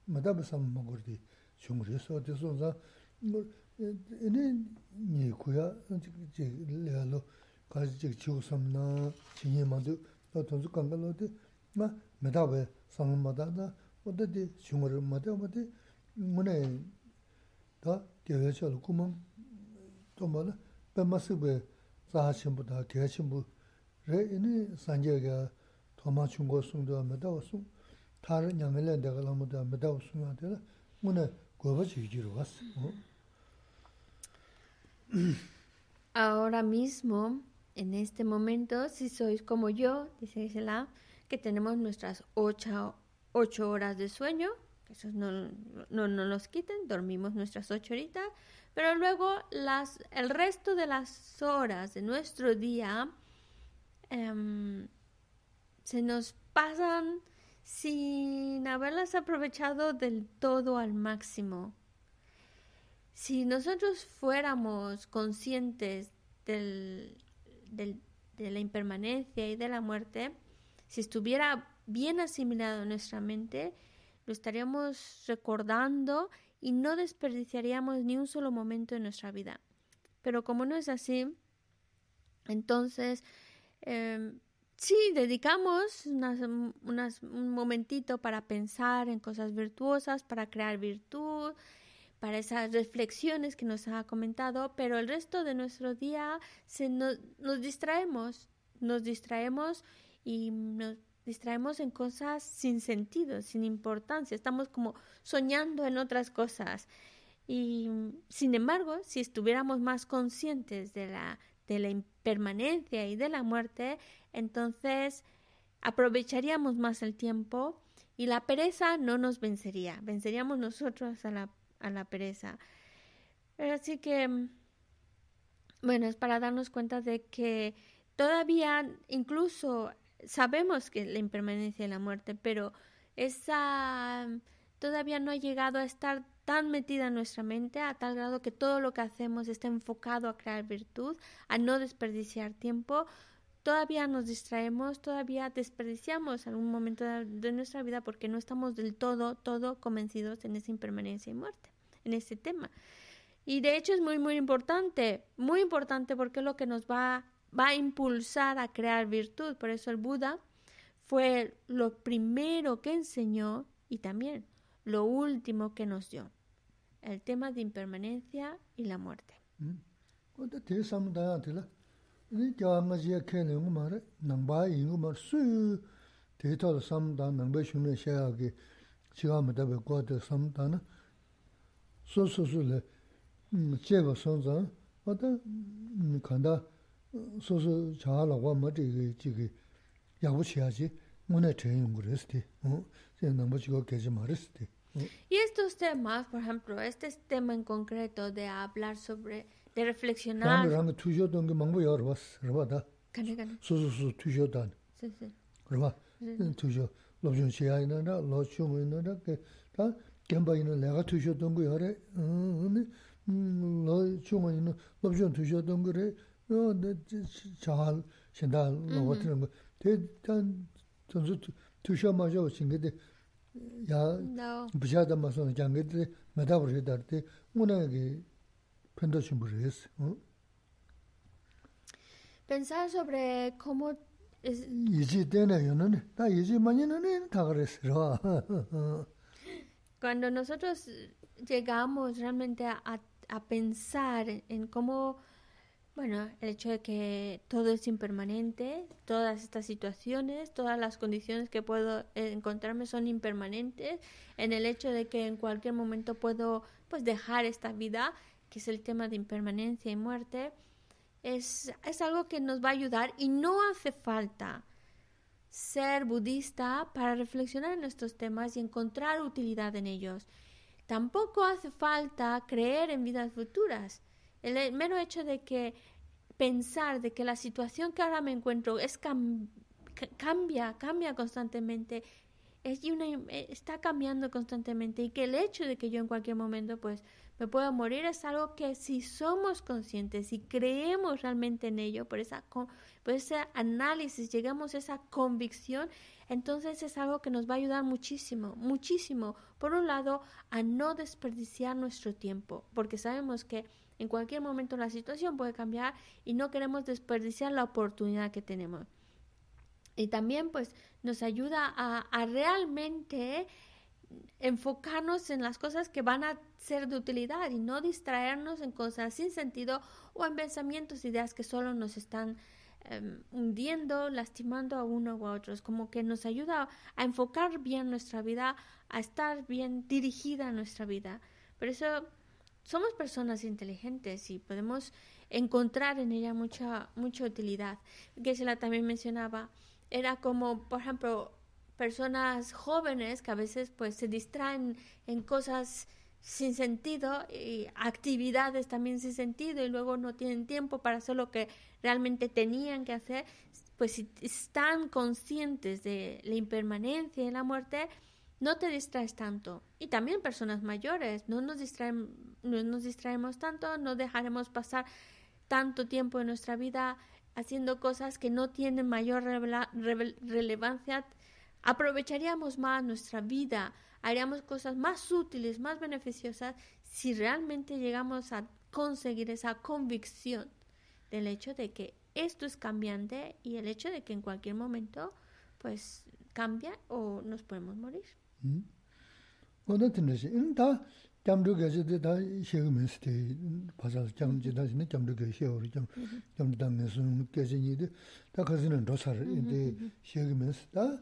mataba sam ma gordi chung haris, so di so za eh, ini nyi kuya jik lea lo 뭐 에네 니 고야 지 레알로 가지 지 지고 삼나 진행만도 또 돈주 간간로데 마 마다바 삼 마다나 어디 중그를 마다바데 뭐네 다 대회절 구멍 또 뭐라 뱀마스베 사하신보다 대신부 레 이니 산제가 도마 중고 송도 마다와송 Ahora mismo, en este momento, si sois como yo, dice Gisela, que tenemos nuestras ocho, ocho horas de sueño, eso no, no, no nos quiten, dormimos nuestras ocho horitas, pero luego las, el resto de las horas de nuestro día em, se nos pasan sin haberlas aprovechado del todo al máximo. Si nosotros fuéramos conscientes del, de la impermanencia y de la muerte, si estuviera bien asimilado en nuestra mente, lo estaríamos recordando y no desperdiciaríamos ni un solo momento de nuestra vida. Pero como no es así, entonces em, sí, dedicamos un momentito para pensar en cosas virtuosas, para crear virtud, para esas reflexiones que nos ha comentado, pero el resto de nuestro día se nos, nos distraemos, nos distraemos y nos distraemos en cosas sin sentido, sin importancia, estamos como soñando en otras cosas. Y sin embargo, si estuviéramos más conscientes de la, de la impermanencia y de la muerte, entonces aprovecharíamos más el tiempo y la pereza no nos vencería, venceríamos nosotros a la, a la pereza. Así que, bueno, es para darnos cuenta de que todavía incluso sabemos que la impermanencia y la muerte, pero esa todavía no ha llegado a estar tan metida en nuestra mente a tal grado que todo lo que hacemos está enfocado a crear virtud, a no desperdiciar tiempo, todavía nos distraemos, todavía desperdiciamos algún momento de, nuestra vida porque no estamos del todo, todo convencidos en esa impermanencia y muerte, en ese tema. Y de hecho es muy, muy importante, muy importante porque es lo que nos va, va a impulsar a crear virtud. Por eso el Buda fue lo primero que enseñó y también lo último que nos dio, el tema de impermanencia y la muerte. Mm. 이 겨마지에 캐는 거 말에 남바 이거 말수 데이터를 삼다 남바 쉬는 샤야기 지가마다 배고도 삼다나 소소소레 제가 선자 어다 간다. 소소 잘하고 뭐지 지기 야고 쳐야지. 문에 대응 그랬지 어? 제가 남바 지고 계지 말았지 Y esto se más, por ejemplo, este tema en concreto de hablar sobre the reflection na ram tujo dong ge mangbo yor was rwa da kane kane su su su tujo da su su rwa tujo lo jun chi ai na da lo chu mo na da ke ta gemba yin le ga tujo dong ge yore lo chu mo yin lo jun tujo dong ge re yo de chal shen da lo wa tin te tan tun tujo ma jo shin ge de ya bu ja da ma so jang ge de ma da bu re da de mo na ge Pensar sobre cómo... Es... Cuando nosotros llegamos realmente a, a pensar en cómo, bueno, el hecho de que todo es impermanente, todas estas situaciones, todas las condiciones que puedo encontrarme son impermanentes, en el hecho de que en cualquier momento puedo pues dejar esta vida, que es el tema de impermanencia y muerte, es, es algo que nos va a ayudar y no hace falta ser budista para reflexionar en estos temas y encontrar utilidad en ellos. Tampoco hace falta creer en vidas futuras. El mero hecho de que pensar de que la situación que ahora me encuentro es cambia, cambia constantemente, está cambiando constantemente y que el hecho de que yo en cualquier momento pues me pueda morir es algo que si somos conscientes y creemos realmente en ello, por, esa, por ese análisis, llegamos a esa convicción, entonces es algo que nos va a ayudar muchísimo, muchísimo. Por un lado, a no desperdiciar nuestro tiempo, porque sabemos que en cualquier momento la situación puede cambiar y no queremos desperdiciar la oportunidad que tenemos. Y también pues nos ayuda a, realmente enfocarnos en las cosas que van a ser de utilidad y no distraernos en cosas sin sentido o en pensamientos, ideas que solo nos están em, hundiendo, lastimando a uno u a otros, como que nos ayuda a enfocar bien nuestra vida, a estar bien dirigida nuestra vida. Por eso somos personas inteligentes y podemos encontrar en ella mucha, mucha utilidad. la también mencionaba era como, por ejemplo, personas jóvenes que a veces pues se distraen en cosas sin sentido y actividades también sin sentido y luego no tienen tiempo para hacer lo que realmente tenían que hacer, pues si están conscientes de la impermanencia y la muerte, no te distraes tanto. Y también personas mayores, no nos, distraen, no nos distraemos tanto, no dejaremos pasar tanto tiempo en nuestra vida haciendo cosas que no tienen mayor relevancia, aprovecharíamos más nuestra vida, haríamos cosas más útiles, más beneficiosas, si realmente llegamos a conseguir esa convicción del hecho de que esto es cambiante y el hecho de que en cualquier momento pues cambia o nos podemos morir. Mm. gaji de da de pasal jam da jam da de da rosar de da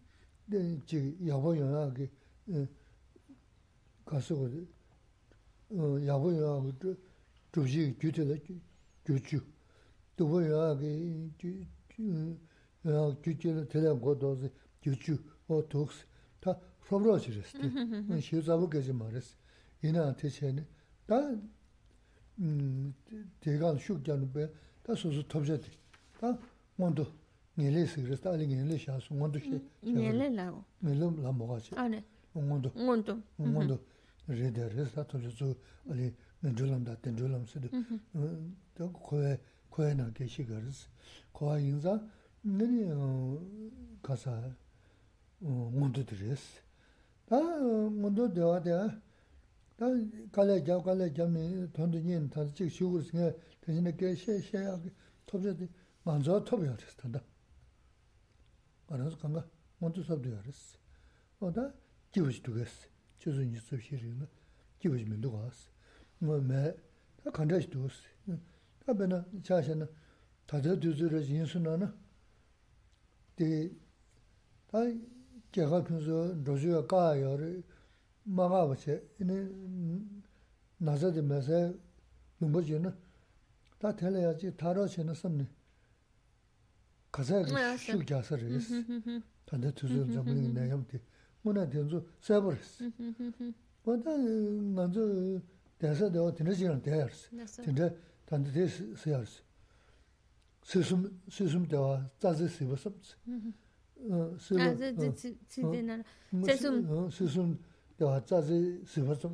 chigi yabo yung yaagi, karsa kor, yabo yung yaagi chuji gyuti la gyuchu, dubo yung yaagi gyuchi la tila ngo dozi gyuchu, o tuks, ta sobro chi resi, shio zabu gaji ma resi, ina te chayani, 다 음, 대강 숙자는 배 다소소 톱제디. 다 먼저 내레스 그랬다. 아니 내레 샤스 먼저 시. 내레라고. 내 nyele sikirisi, ali nyele shaasu, ngondo shi. Nyele lao. Nyele la moga shi. Ane. Ngondo. Ngondo. Ngondo. Rede, resa toli zu, ali nendrulam da, tendrulam sido. Da koe, koe na ge shikarisi. Koa inza, nini kasa ngondo dirisi. Da ngondo dewa dewa, da kala jau, kala jau ni tondo nyen, tansi chik shikurisi nga, tenzine ge she, she, topsi, manzo topsi yoris tanda. 알아서 간가 먼저 섭도 알았어. 어다 기부지 두겠어. 저도 이제 소시리는 기부지 면도 갔어. 뭐매 다 간다지 두었어. 다 배나 자셔는 다들 두즈를 인수나나 데 다이 제가 그래서 로즈가 가요를 가자가 슈 갸서레스 단데 투즈 잡는 내 형티 뭐나 된조 세버스 뭐다 난조 대사도 드는 대야스 근데 단데 세야스 스숨 스숨 대와 자세 세버스 어. 세버 지지는 세숨. 세숨 대와 자세 세버스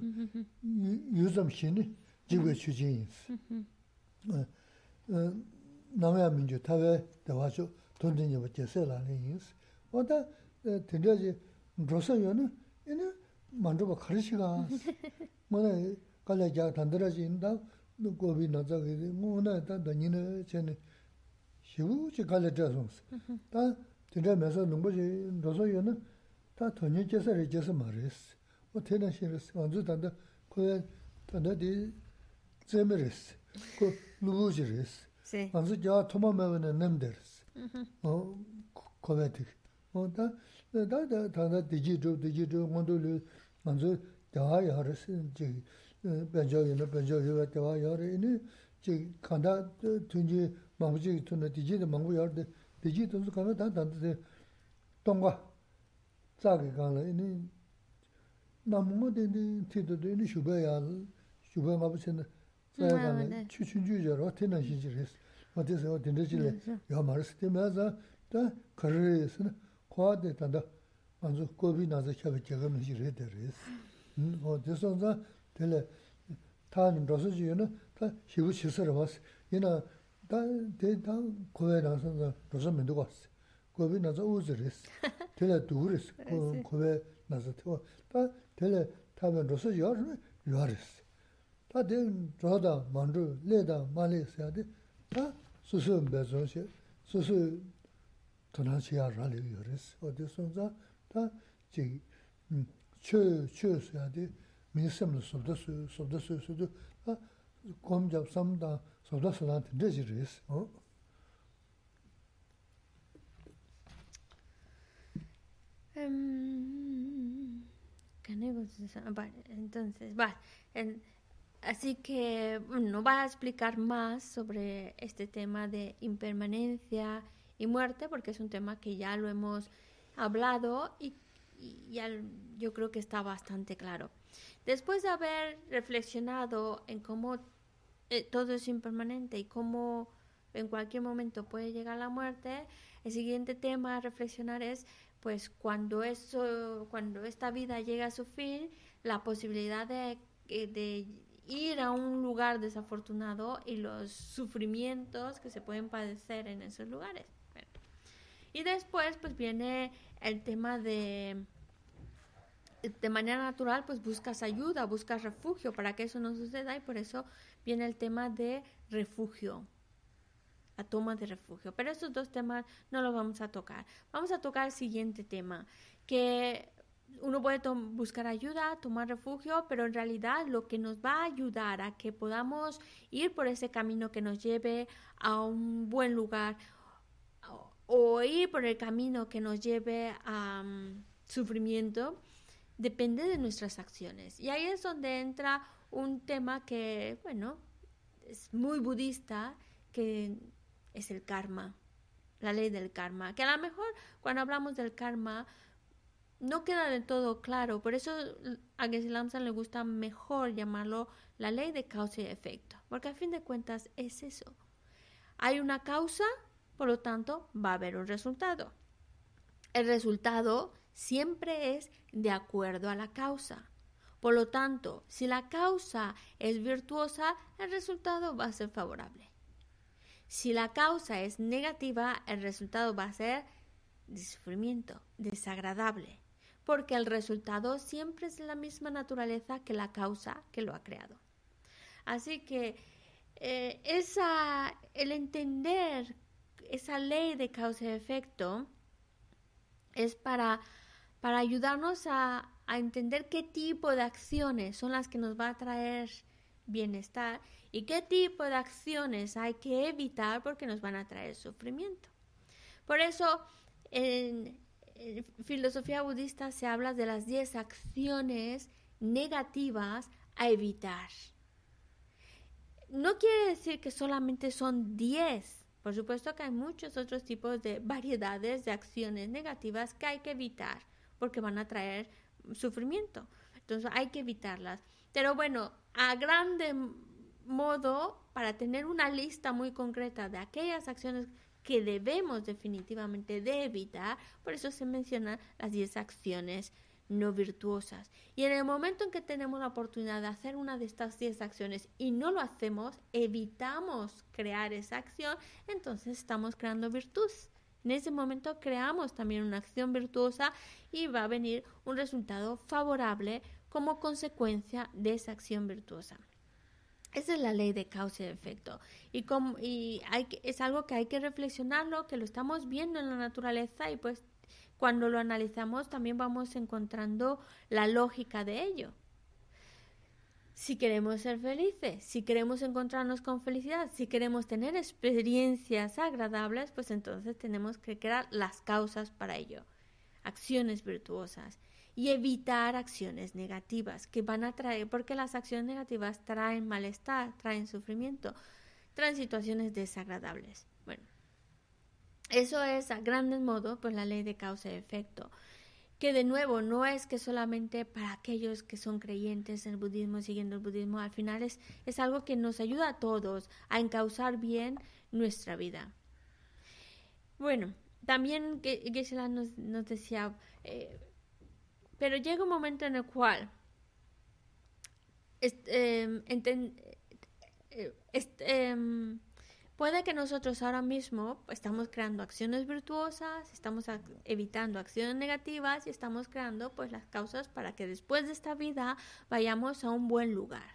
요즘 신이 지구 추진이 어 yu tsam shini jibwe chu jing yinsi. Namaya minju tawe dewa chu tondi nyewa jese la li yinsi. Wata tindra ji rosa yu na ina mandruba kharishi ka ansi. Mwana kalya kya tandara ji inda gobi na tsa giri mwana ta danyina chani shivu chi kalya tsa sonsi. Ta tindra mesa nungbo ji rosa yu na ta tonyi jese ri jese ma resi. o tena shiris, anzu tanda kuya tanda di zemeris, ku lubujiris. Anzu jaa toma mewa na nemderis. O kuwa dik. 다 다다 다다 디지털 디지털 모델 먼저 다 야르스 지 변조에는 변조에 다 야르니 지 간다 tunji 망부지 tun나 디지털 망부 야르데 디지털 가면 다 단데 동과 자기 간래 이 남모 된데 티도도 이 슈베야 슈베 마부신 자간에 추춘주저로 테나 시지레스 어디서 어딘데지래 야 말스 때마다 다 거르스는 과대 단다 먼저 고비 나서 켜게 제가는 지레 데레스 음 어디서자 텔레 타는 로스지는 다 시부 시설을 봤어 얘나 다 대다 고에 나서 로스 면도 봤어 고비 나서 우즈레스 텔레 두르스 고에 나서 다 텔레 타면 로스 요르 요 tā tē rō dā mān rū, lē dā mā lē sā tē, tā sū sū mbē zō shē, sū sū tō nā shē yā rā lē yō rē sī, o tē sō ngā, tā jī chē, chē sā tē, mī sēm lō sō dā sū, sō dā sū, sō dā, tā gōm jāb sām dā, sō dā sō dā tē ndē jī rē sī, o. Can I go to the... But, entonces, but, and... Así que no va a explicar más sobre este tema de impermanencia y muerte, porque es un tema que ya lo hemos hablado y, ya yo creo que está bastante claro. Después de haber reflexionado en cómo eh, todo es impermanente y cómo en cualquier momento puede llegar la muerte, el siguiente tema a reflexionar es pues cuando eso, cuando esta vida llega a su fin, la posibilidad de, de ir a un lugar desafortunado y los sufrimientos que se pueden padecer en esos lugares. Y después pues viene el tema de de manera natural pues buscas ayuda, buscas refugio para que eso no suceda y por eso viene el tema de refugio, la toma de refugio. Pero estos dos temas no los vamos a tocar. Vamos a tocar el siguiente tema, que uno puede buscar ayuda, tomar refugio, pero en realidad lo que nos va a ayudar a que podamos ir por ese camino que nos lleve a un buen lugar o ir por el camino que nos lleve a mm, sufrimiento depende de nuestras acciones. Y ahí es donde entra un tema que, bueno, es muy budista, que es el karma, la ley del karma, que a lo mejor cuando hablamos del karma, no queda del todo claro. Por eso a Geshe le gusta mejor llamarlo la ley de causa y efecto. Porque a fin de cuentas es eso. Hay una causa, por lo tanto va a haber un resultado. El resultado siempre es de acuerdo a la causa. Por lo tanto, si la causa es virtuosa, el resultado va a ser favorable. Si la causa es negativa, el resultado va a ser de sufrimiento, desagradable porque el resultado siempre es la misma naturaleza que la causa que lo ha creado. Así que eh, esa, el entender esa ley de causa y efecto es para, para ayudarnos a, a entender qué tipo de acciones son las que nos va a traer bienestar y qué tipo de acciones hay que evitar porque nos van a traer sufrimiento. Por eso, en, en filosofía budista se habla de las 10 acciones negativas a evitar. No quiere decir que solamente son 10. Por supuesto que hay muchos otros tipos de variedades de acciones negativas que hay que evitar porque van a traer sufrimiento. Entonces hay que evitarlas. Pero bueno, a grande modo, para tener una lista muy concreta de aquellas acciones que debemos definitivamente de evitar, por eso se mencionan las 10 acciones no virtuosas. Y en el momento en que tenemos la oportunidad de hacer una de estas 10 acciones y no lo hacemos, evitamos crear esa acción, entonces estamos creando virtud. En ese momento creamos también una acción virtuosa y va a venir un resultado favorable como consecuencia de esa acción virtuosa. Esa es la ley de causa y efecto. Y, hay es algo que hay que reflexionarlo, que lo estamos viendo en la naturaleza y pues cuando lo analizamos también vamos encontrando la lógica de ello. Si queremos ser felices, si queremos encontrarnos con felicidad, si queremos tener experiencias agradables, pues entonces tenemos que crear las causas para ello. acciones virtuosas y evitar acciones negativas que van a traer, porque las acciones negativas traen malestar, traen sufrimiento, traen situaciones desagradables. Bueno, eso es a grandes modos pues la ley de causa y efecto, que de nuevo no es que solamente para aquellos que son creyentes en el budismo, siguiendo el budismo, al final es, es algo que nos ayuda a todos a encauzar bien nuestra vida. Bueno, también Geshe-la nos, nos, decía, eh, pero llega un momento en el cual em, eh, em, puede que nosotros ahora mismo estamos creando acciones virtuosas, estamos evitando acciones negativas y estamos creando pues las causas para que después de esta vida vayamos a un buen lugar.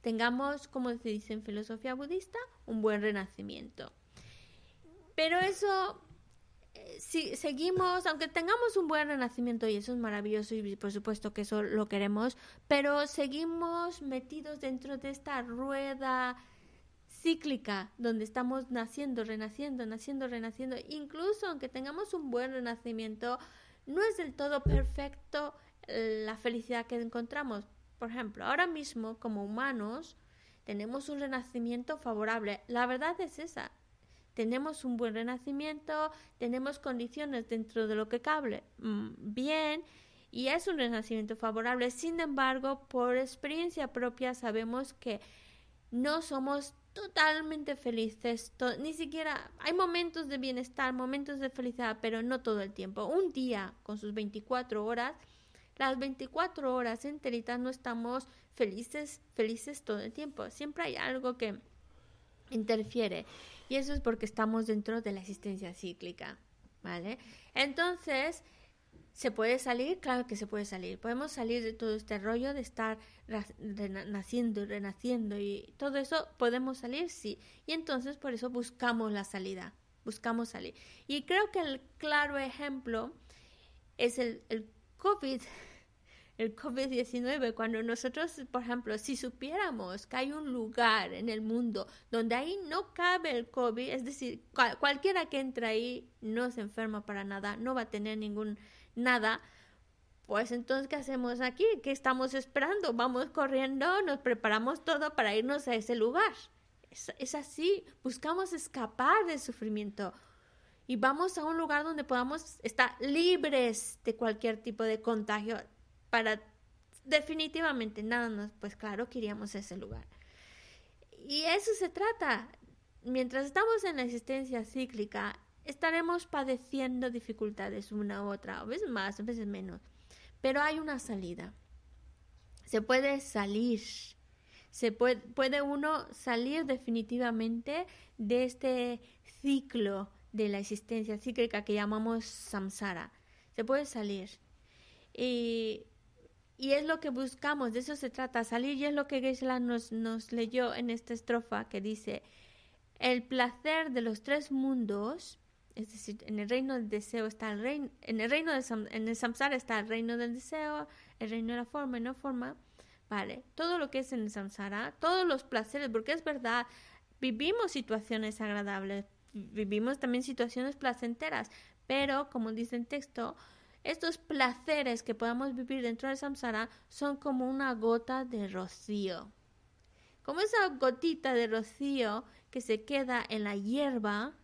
Tengamos, como se dice en filosofía budista, un buen renacimiento. Pero eso si seguimos, aunque tengamos un buen renacimiento y eso es maravilloso y por supuesto que eso lo queremos, pero seguimos metidos dentro de esta rueda cíclica donde estamos naciendo, renaciendo, naciendo, renaciendo, incluso aunque tengamos un buen renacimiento, no es del todo perfecto eh, la felicidad que encontramos. Por ejemplo, ahora mismo como humanos tenemos un renacimiento favorable. La verdad es esa, tenemos un buen renacimiento, tenemos condiciones dentro de lo que cabe mm, bien y es un renacimiento favorable. Sin embargo, por experiencia propia sabemos que no somos totalmente felices, ni siquiera hay momentos de bienestar, momentos de felicidad, pero no todo el tiempo. Un día con sus 24 horas, las 24 horas enteritas no estamos felices, felices todo el tiempo. Siempre hay algo que interfiere. Y eso es porque estamos dentro de la existencia cíclica, ¿vale? Entonces, ¿se puede salir? Claro que se puede salir. Podemos salir de todo este rollo de estar naciendo y renaciendo y todo eso, podemos salir, sí. Y entonces por eso buscamos la salida, buscamos salir. Y creo que el claro ejemplo es el, el COVID el COVID-19, cuando nosotros, por ejemplo, si supiéramos que hay un lugar en el mundo donde ahí no cabe el COVID, es decir, cualquiera que entre ahí no se enferma para nada, no va a tener ningún nada, pues entonces, ¿qué hacemos aquí? ¿Qué estamos esperando? Vamos corriendo, nos preparamos todo para irnos a ese lugar. Es así, buscamos escapar del sufrimiento y vamos a un lugar donde podamos estar libres de cualquier tipo de contagio para definitivamente nada más, pues claro, queríamos ese lugar. Y eso se trata. Mientras estamos en la existencia cíclica, estaremos padeciendo dificultades una u otra, a veces más, a veces menos. Pero hay una salida. Se puede salir. Se puede, puede uno salir definitivamente de este ciclo de la existencia cíclica que llamamos samsara. Se puede salir. Y y es lo que buscamos, de eso se trata, salir. Y es lo que Geshe nos, nos leyó en esta estrofa que dice, el placer de los tres mundos, es decir, en el reino del deseo está el reino, en el reino de en el samsara está el reino del deseo, el reino de la forma y no forma, vale, todo lo que es en el samsara, todos los placeres, porque es verdad, vivimos situaciones agradables, vivimos también situaciones placenteras, pero como dice el texto, estos placeres que podamos vivir dentro del samsara son como una gota de rocío. Como esa gotita de rocío que se queda en la hierba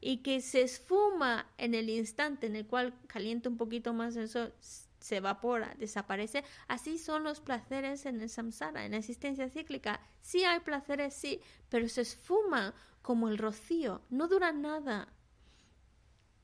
y que se esfuma en el instante en el cual calienta un poquito más el sol, se evapora, desaparece. Así son los placeres en el samsara, en la existencia cíclica. Sí hay placeres, sí, pero se esfuma como el rocío, no dura nada.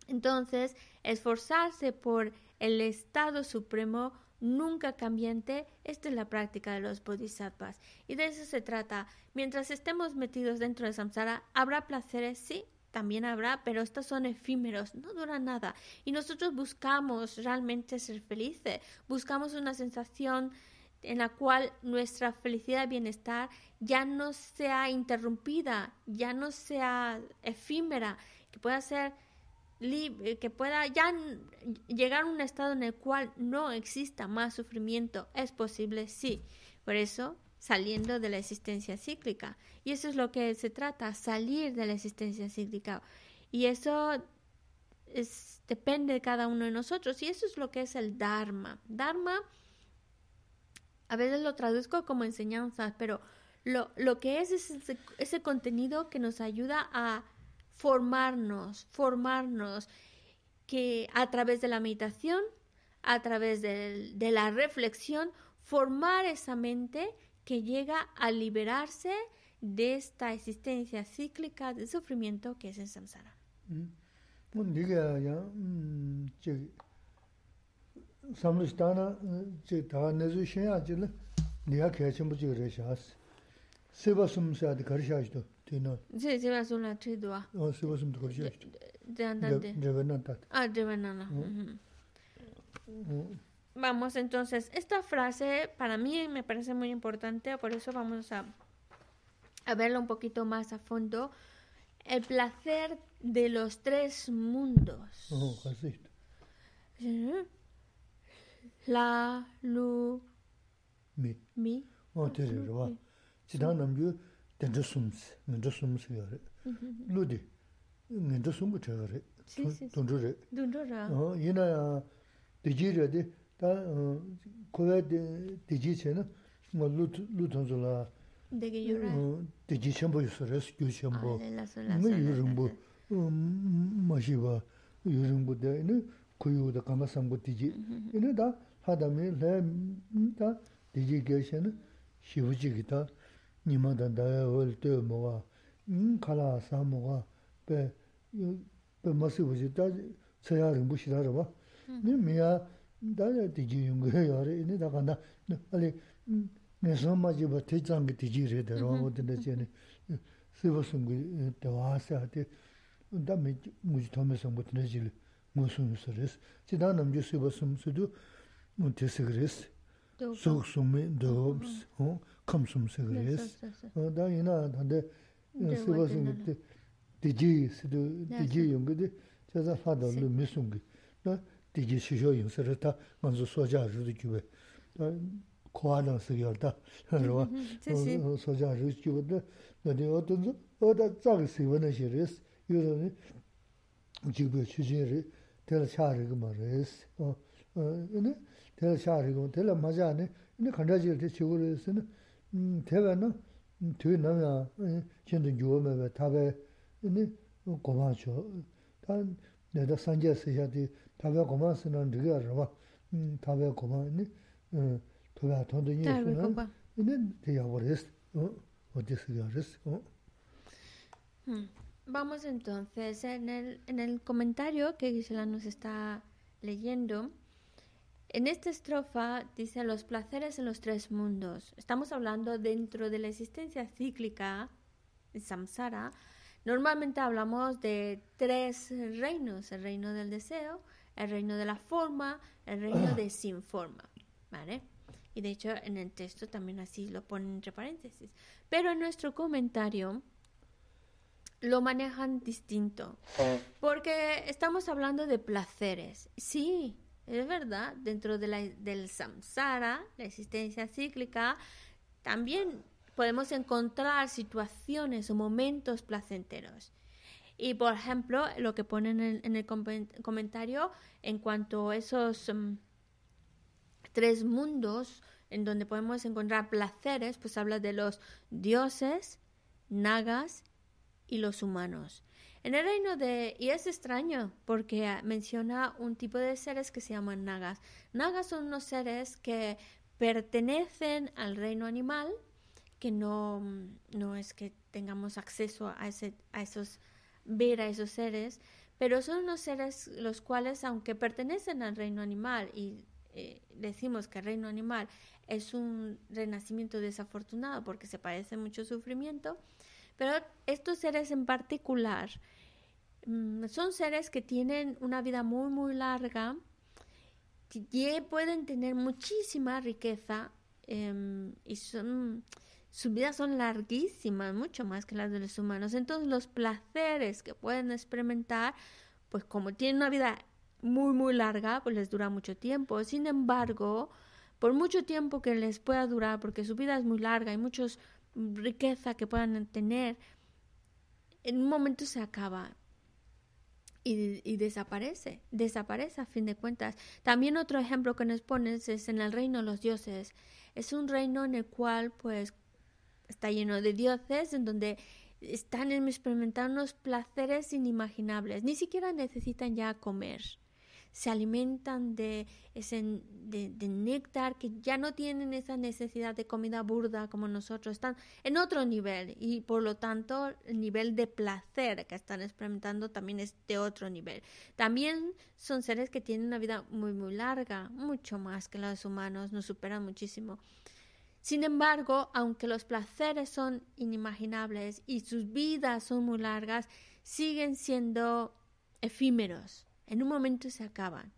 Entonces, esforzarse por el estado supremo nunca cambiante, esta es la práctica de los bodhisattvas. Y de eso se trata. Mientras estemos metidos dentro de samsara, habrá placeres, sí, también habrá, pero estos son efímeros, no duran nada. Y nosotros buscamos realmente ser felices, buscamos una sensación en la cual nuestra felicidad y bienestar ya no sea interrumpida, ya no sea efímera, que pueda ser que pueda ya llegar a un estado en el cual no exista más sufrimiento. Es posible, sí. Por eso, saliendo de la existencia cíclica. Y eso es lo que se trata, salir de la existencia cíclica. Y eso es, depende de cada uno de nosotros y eso es lo que es el Dharma. Dharma, a veces lo traduzco como enseñanza, pero lo, lo que es es ese, ese contenido que nos ayuda a formarnos, formarnos, que a través de la meditación, a través de, de la reflexión, formar esa mente que llega a liberarse de esta existencia cíclica de sufrimiento que es el samsara. Ya che samlistana che ta nezu shya jil niya kya chimbu chi re shas seba sum sa de kar sha jdo tino Sí, sí, va a ser una tridua. o seba sum de kar sha jdo De andante. de venan tat Ah, banana. Ujú. Vamos, entonces, esta frase para mí me parece muy importante, por eso vamos a, a verla un poquito más a fondo. El placer de los tres mundos. o ka se La, lu, mi mi. o te re ngenzo sumsi, ngenzo sumsi yore. Lodi, ngenzo sumbu che yore, dunzo re. Dunzo ra. Yina ya, diji re di, ta kuwa diji che na, ma lu tonzo la, diji chenpo yuso re, gyu chenpo, ma yurimbo, ma shiwa, yurimbo de, ina kuyu da kama sambu diji. Ina da, hadami, la, ta diji ge she na, shivu jigi ta, nima dan daya wal tuyo mowa, yin kala asa mowa, pe, pe masi wuzi da tsaya rinpo shidarwa. Ni miya daya tiji yunga yore, ini da kanda, ali, ngesama maji ba te zangi tiji re darwa wadanda chene, siva sungi dewa asa hati, da mi muji tome sungu tina jili, ngu sungu su res. Chida namji siva sungu sudu, tesiga res, sog sungi dewa, 컴숨 세그레스 다 이나 단데 세바싱 데 디지 시도 디지 용게데 제가 하다로 미숨게 나 디지 시쇼 용서르다 먼저 소자 주도 기베 다 코아는 쓰여다 그러와 소자 주도 기베데 나데 어떤 어다 자기 시원한 시레스 요러니 지금 추진이 될 차르고 말레스 어 어네 될 차르고 될 맞아네 근데 간다지 때 지구를 쓰는 tewa na tui na ya shindu yuwa mewe tabe goma cho ta neda sanje sisha di tabe goma sina dhiga rwa tabe goma tuya tondo nye suna ine te yawa res odi siga res Vamos entonces en el, en el comentario que Gisela nos está leyendo. En esta estrofa dice los placeres en los tres mundos. Estamos hablando dentro de la existencia cíclica, samsara. Normalmente hablamos de tres reinos, el reino del deseo, el reino de la forma, el reino de sin forma, ¿vale? Y de hecho en el texto también así lo ponen entre paréntesis. Pero en nuestro comentario lo manejan distinto. Porque estamos hablando de placeres. Sí, es verdad, dentro de la, del samsara, la existencia cíclica, también podemos encontrar situaciones o momentos placenteros. Y por ejemplo, lo que ponen en, el comen- comentario en cuanto a esos mm, tres mundos en donde podemos encontrar placeres, pues habla de los dioses, nagas y los humanos. En el reino de... Y es extraño porque menciona un tipo de seres que se llaman nagas. Nagas son unos seres que pertenecen al reino animal, que no, no es que tengamos acceso a, ese, a esos, ver a esos seres, pero son unos seres los cuales, aunque pertenecen al reino animal y eh, decimos que el reino animal es un renacimiento desafortunado porque se padece mucho sufrimiento, pero estos seres en particular son seres que tienen una vida muy, muy larga, y pueden tener muchísima riqueza em, y son, sus vidas son larguísimas, mucho más que las de los humanos. Entonces los placeres que pueden experimentar, pues como tienen una vida muy, muy larga, pues les dura mucho tiempo. Sin embargo, por mucho tiempo que les pueda durar, porque su vida es muy larga y mucha riqueza que puedan tener, en un momento se acaba. Y, desaparece, desaparece a fin de cuentas. También otro ejemplo que nos pones es en el reino de los dioses. Es un reino en el cual pues está lleno de dioses, en donde están experimentando unos placeres inimaginables. Ni siquiera necesitan ya comer se alimentan de, ese, de, néctar, que ya no tienen esa necesidad de comida burda como nosotros, están en otro nivel y por lo tanto el nivel de placer que están experimentando también es de otro nivel. También son seres que tienen una vida muy muy larga, mucho más que los humanos, nos superan muchísimo. Sin embargo, aunque los placeres son inimaginables y sus vidas son muy largas, siguen siendo efímeros en un momento se acaban.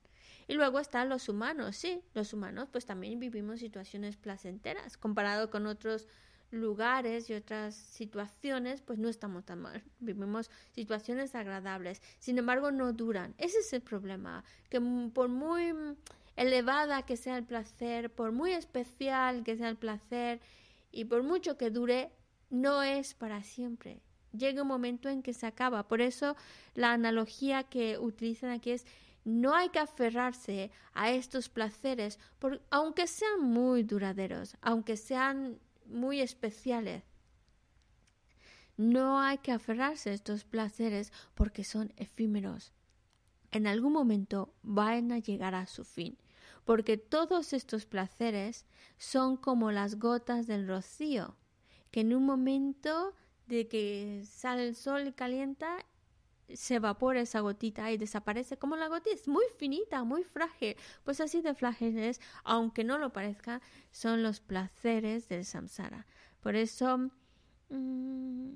Y luego están los humanos, sí, los humanos pues también vivimos situaciones placenteras. Comparado con otros lugares y otras situaciones, pues no estamos tan mal. Vivimos situaciones agradables. Sin embargo, no duran. Ese es el problema, que por muy elevada que sea el placer, por muy especial que sea el placer y por mucho que dure, no es para siempre llega un momento en que se acaba. Por eso la analogía que utilizan aquí es no hay que aferrarse a estos placeres, aunque sean muy duraderos, aunque sean muy especiales. No hay que aferrarse a estos placeres porque son efímeros. En algún momento van a llegar a su fin, porque todos estos placeres son como las gotas del rocío, que en un momento de que sale el sol y calienta, se evapora esa gotita y desaparece como la gotita es muy finita, muy frágil. Pues así de frágiles, aunque no lo parezca, son los placeres del samsara. Por eso, mm,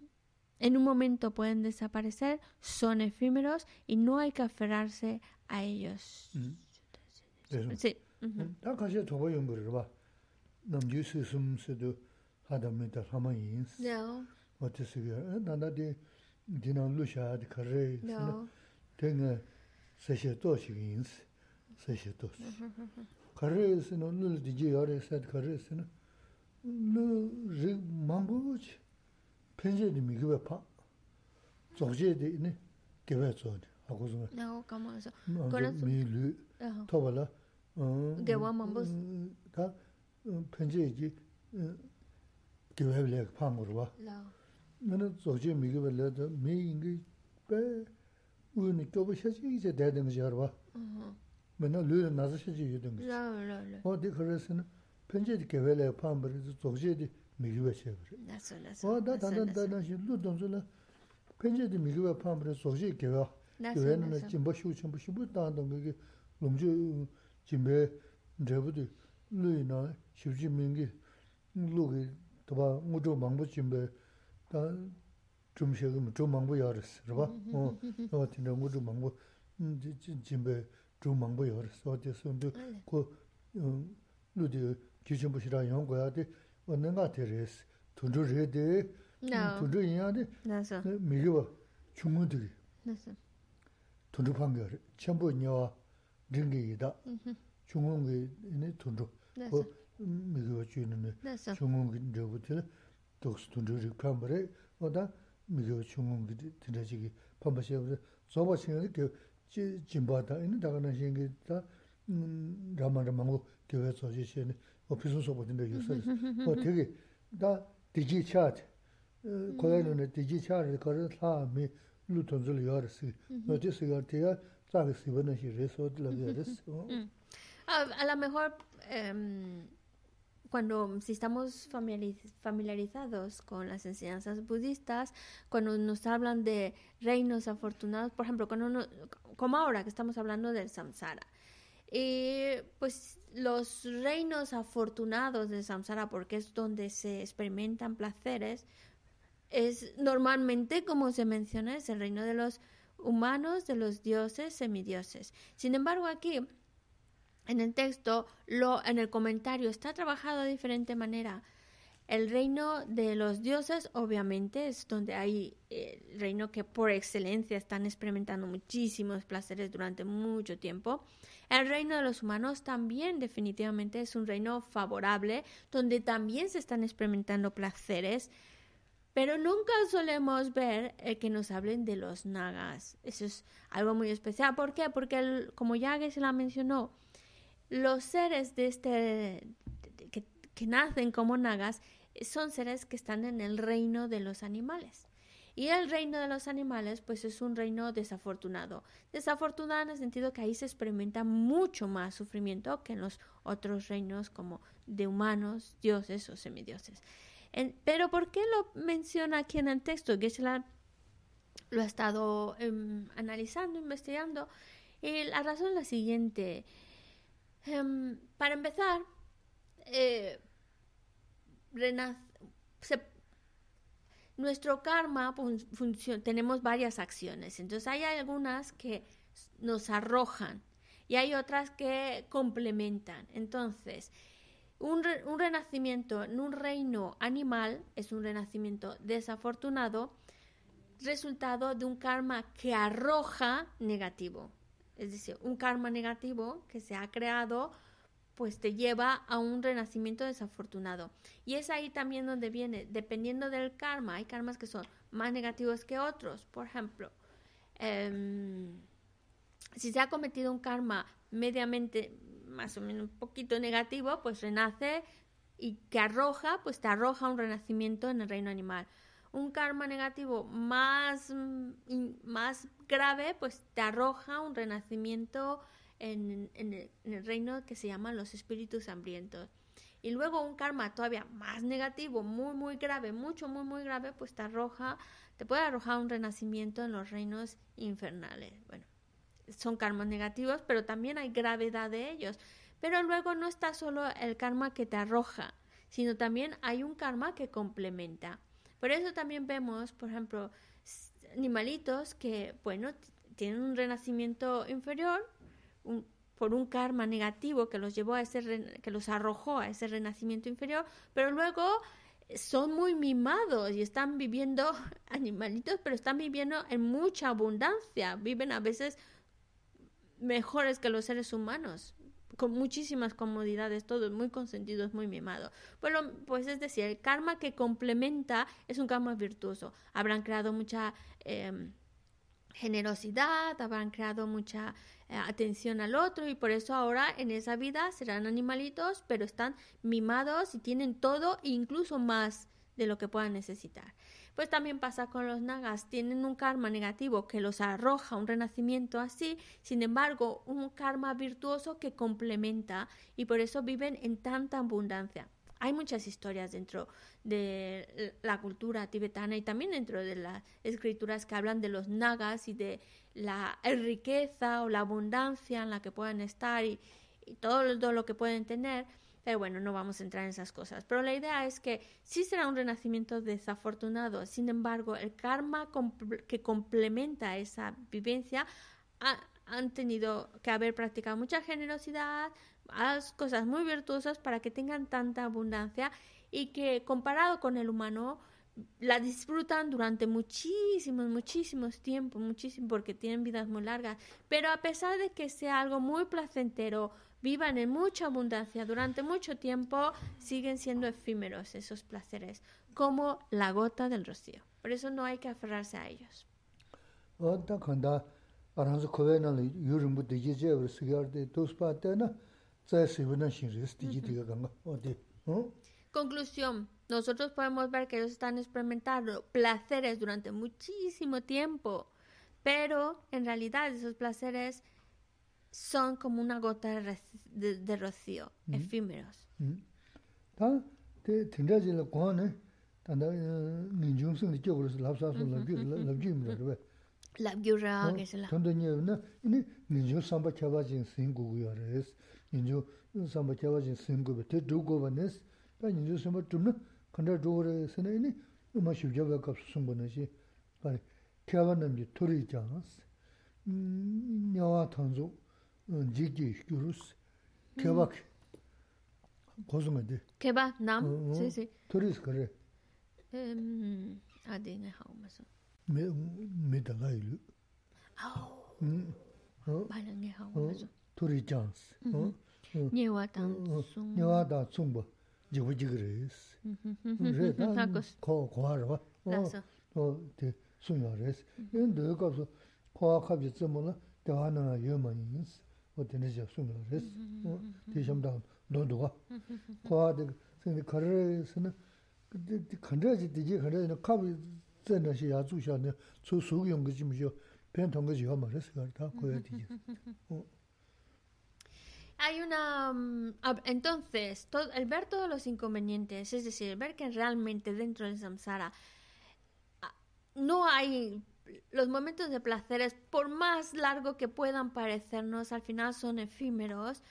en un momento pueden desaparecer, son efímeros y no hay que aferrarse a ellos. Sí. wate sikyo, eh, nanda di dinam lu shaa di kare, tenga eh, sashe to shiki yinsi, sashe to shiki. Kare sino lu di ji yare saad kare sino, lu rig mambu uchi, penje di mi giba pa, zogje di ini giba zogde, haku zunga. Nao kama zo. Mi lu, toba la, eh, dewa mambu. Ta mm, penje ji giba bilak pangurwa. Lao. gewe wile pa ngurwa. Lao. ngana zogje migi ba lada, me ingi ba uyo ni kyobo shachi ije dada nga jarwa. Mena luyo naza shachi yu dunga. Ra, ra, ra. O di kharasi na, penche di kewe laya pambari, zogje di migi ba shabari. Naso, naso. O da danda danda shi lu donzo la, penche di migi ba pambari, zogje kewe. Kewe na jimba shu chambu shibu danda nga ki lomju jimbe drebu di luyo na shivji mingi lu ki taba ngujo mangbo jimbe 다 좀 쉬 고 좀 망고 열었어. 그봐. 어. 어 진짜 모두 망고 진배 좀 망고 열었어. 어디서도 그 루디 기준 보시라 용 거야 돼. 얻는 거 같아서 돈도 해야 돼. 돈도 해야 돼. 나서. 미겨 주문들이. 나서. 돈도 판결. 전부 녀와 링기이다. 중원게 네 돈도. 그 미겨 주는 중원게 저부터 독스 돈들이 캄버레 오다 미교 중앙기 드라지기 팜바시에 저거 신경이 그 진바다 있는 다가는 신경이 다 라마라 망고 교회 소지시에 오피스 소보든데 요새 뭐 되게 다 디지 차트 고야는 디지 차트 거를 사미 루톤줄 요르스 노티스가 돼야 sabes si bueno si rezo la vida es a lo mejor cuando si estamos familiarizados con las enseñanzas budistas, cuando nos hablan de reinos afortunados, por ejemplo, cuando como ahora que estamos hablando del samsara, y pues los reinos afortunados del samsara, porque es donde se experimentan placeres, es normalmente, como se menciona, es el reino de los humanos, de los dioses, semidioses. Sin embargo, aquí en el texto, lo, en el comentario, está trabajado de diferente manera. El reino de los dioses, obviamente, es donde hay eh, el reino que por excelencia están experimentando muchísimos placeres durante mucho tiempo. El reino de los humanos también definitivamente es un reino favorable, donde también se están experimentando placeres Pero nunca solemos ver eh, que nos hablen de los nagas. Eso es algo muy especial. ¿Por qué? Porque, como ya se la mencionó, los seres de este que, que nacen como nagas son seres que están en el reino de los animales. Y el reino de los animales, pues es un reino desafortunado. Desafortunado en el sentido que ahí se experimenta mucho más sufrimiento que en los otros reinos como de humanos, dioses o semidioses. pero ¿por qué lo menciona aquí en el texto? Geshe-la lo ha estado em, analizando, investigando. Y la razón es la siguiente. Em, para empezar, eh, nuestro karma tenemos varias acciones. Entonces hay algunas que nos arrojan y hay otras que complementan. Entonces, un, renacimiento en un reino animal es un renacimiento desafortunado, resultado de un karma que arroja negativo. Es decir, un karma negativo que se ha creado pues te lleva a un renacimiento desafortunado. Y es ahí también donde viene, dependiendo del karma, hay karmas que son más negativos que otros. Por ejemplo, em, si se ha cometido un karma mediamente, más o menos un poquito negativo, pues renace y que arroja, pues te arroja un renacimiento en el reino animal. Un karma negativo más, mm, más grave, pues te arroja un renacimiento en, el, reino que se llaman los espíritus hambrientos. Y luego un karma todavía más negativo, muy, muy grave, mucho, muy, muy grave, pues te arroja, te puede arrojar un renacimiento en los reinos infernales. Bueno, son karmas negativos, pero también hay gravedad de ellos. Pero luego no está solo el karma que te arroja, sino también hay un karma que complementa. Por eso también vemos, por ejemplo, animalitos que, bueno, tienen un renacimiento inferior, por un karma negativo que los llevó a ese que los arrojó a ese renacimiento inferior, pero luego son muy mimados y están viviendo animalitos, pero están viviendo en mucha abundancia, viven a veces mejores que los seres humanos, con muchísimas comodidades, todos muy consentidos, muy mimados. Bueno, pues es decir, el karma que complementa es un karma virtuoso. Habrán creado mucha em, generosidad, habrán creado mucha eh, atención al otro y por eso ahora en esa vida serán animalitos, pero están mimados y tienen todo incluso más de lo que puedan necesitar. Pues también pasa con los nagas, tienen un karma negativo que los arroja un renacimiento así, sin embargo, un karma virtuoso que complementa y por eso viven en tanta abundancia. Hay muchas historias dentro de la cultura tibetana y también dentro de las escrituras que hablan de los nagas y de la riqueza o la abundancia en la que pueden estar y, todo, lo que pueden tener. Pero bueno, no vamos a entrar en esas cosas. Pero la idea es que sí será un renacimiento desafortunado. Sin embargo, el karma que complementa esa vivencia han tenido que haber practicado mucha generosidad, cosas muy virtuosas para que tengan tanta abundancia y que comparado con el humano la disfrutan durante muchísimos, muchísimos tiempos, muchísimo porque tienen vidas muy largas, pero a pesar de que sea algo muy placentero, vivan en mucha abundancia durante mucho tiempo, siguen siendo efímeros esos placeres, como la gota del rocío. Por eso no hay que aferrarse a ellos. Conclusión. Nosotros podemos ver que ellos están experimentando placeres durante muchísimo tiempo, pero en realidad esos placeres son como una gota de, de rocío, mm. efímeros. Mm-hmm. Ta te tinda ji la kwa ne ta da eh, ni jung sung de kyo ro la sa so la gyu mm-hmm, la gyu mi ro ba. La gyu ra ge se la. Ton de ni na ni ni jung sam ba kya ba jin sin gu yo re es. Ni jung sam ba kya ba jin sin gu ba te du go ba ne es. Ta ni jung sam ba tum na kan da du re se ne ni ma shu ja ba ka sung ba ne ji. Ba kya ba nam ji to ri ja. Mm, Nyawa tang zo. jiki shkurus, kebak, kozuma di. Keba, nam, mm-hmm. si si. Turis kare. Adi ne hao maso. Me, me dala ilu. Ao. Mm-hmm. Bala ne hao maso. Turi chans. Mm-hmm. Nyewa dan tsung. Nyewa dan tsung ba, jibu jigiri is. Re dan ko, koha rwa. Laksa. O, di, sunya res. Yen doyo kapso, koha kapsi tsumu na, dewa na yo ma yin is. res. Kwa kandra. Hay una... Mm, entonces, el ver todos los inconvenientes, es decir, ver que realmente dentro del samsara ah, no hay los momentos de placeres, por más largo que puedan parecernos, al final son efímeros.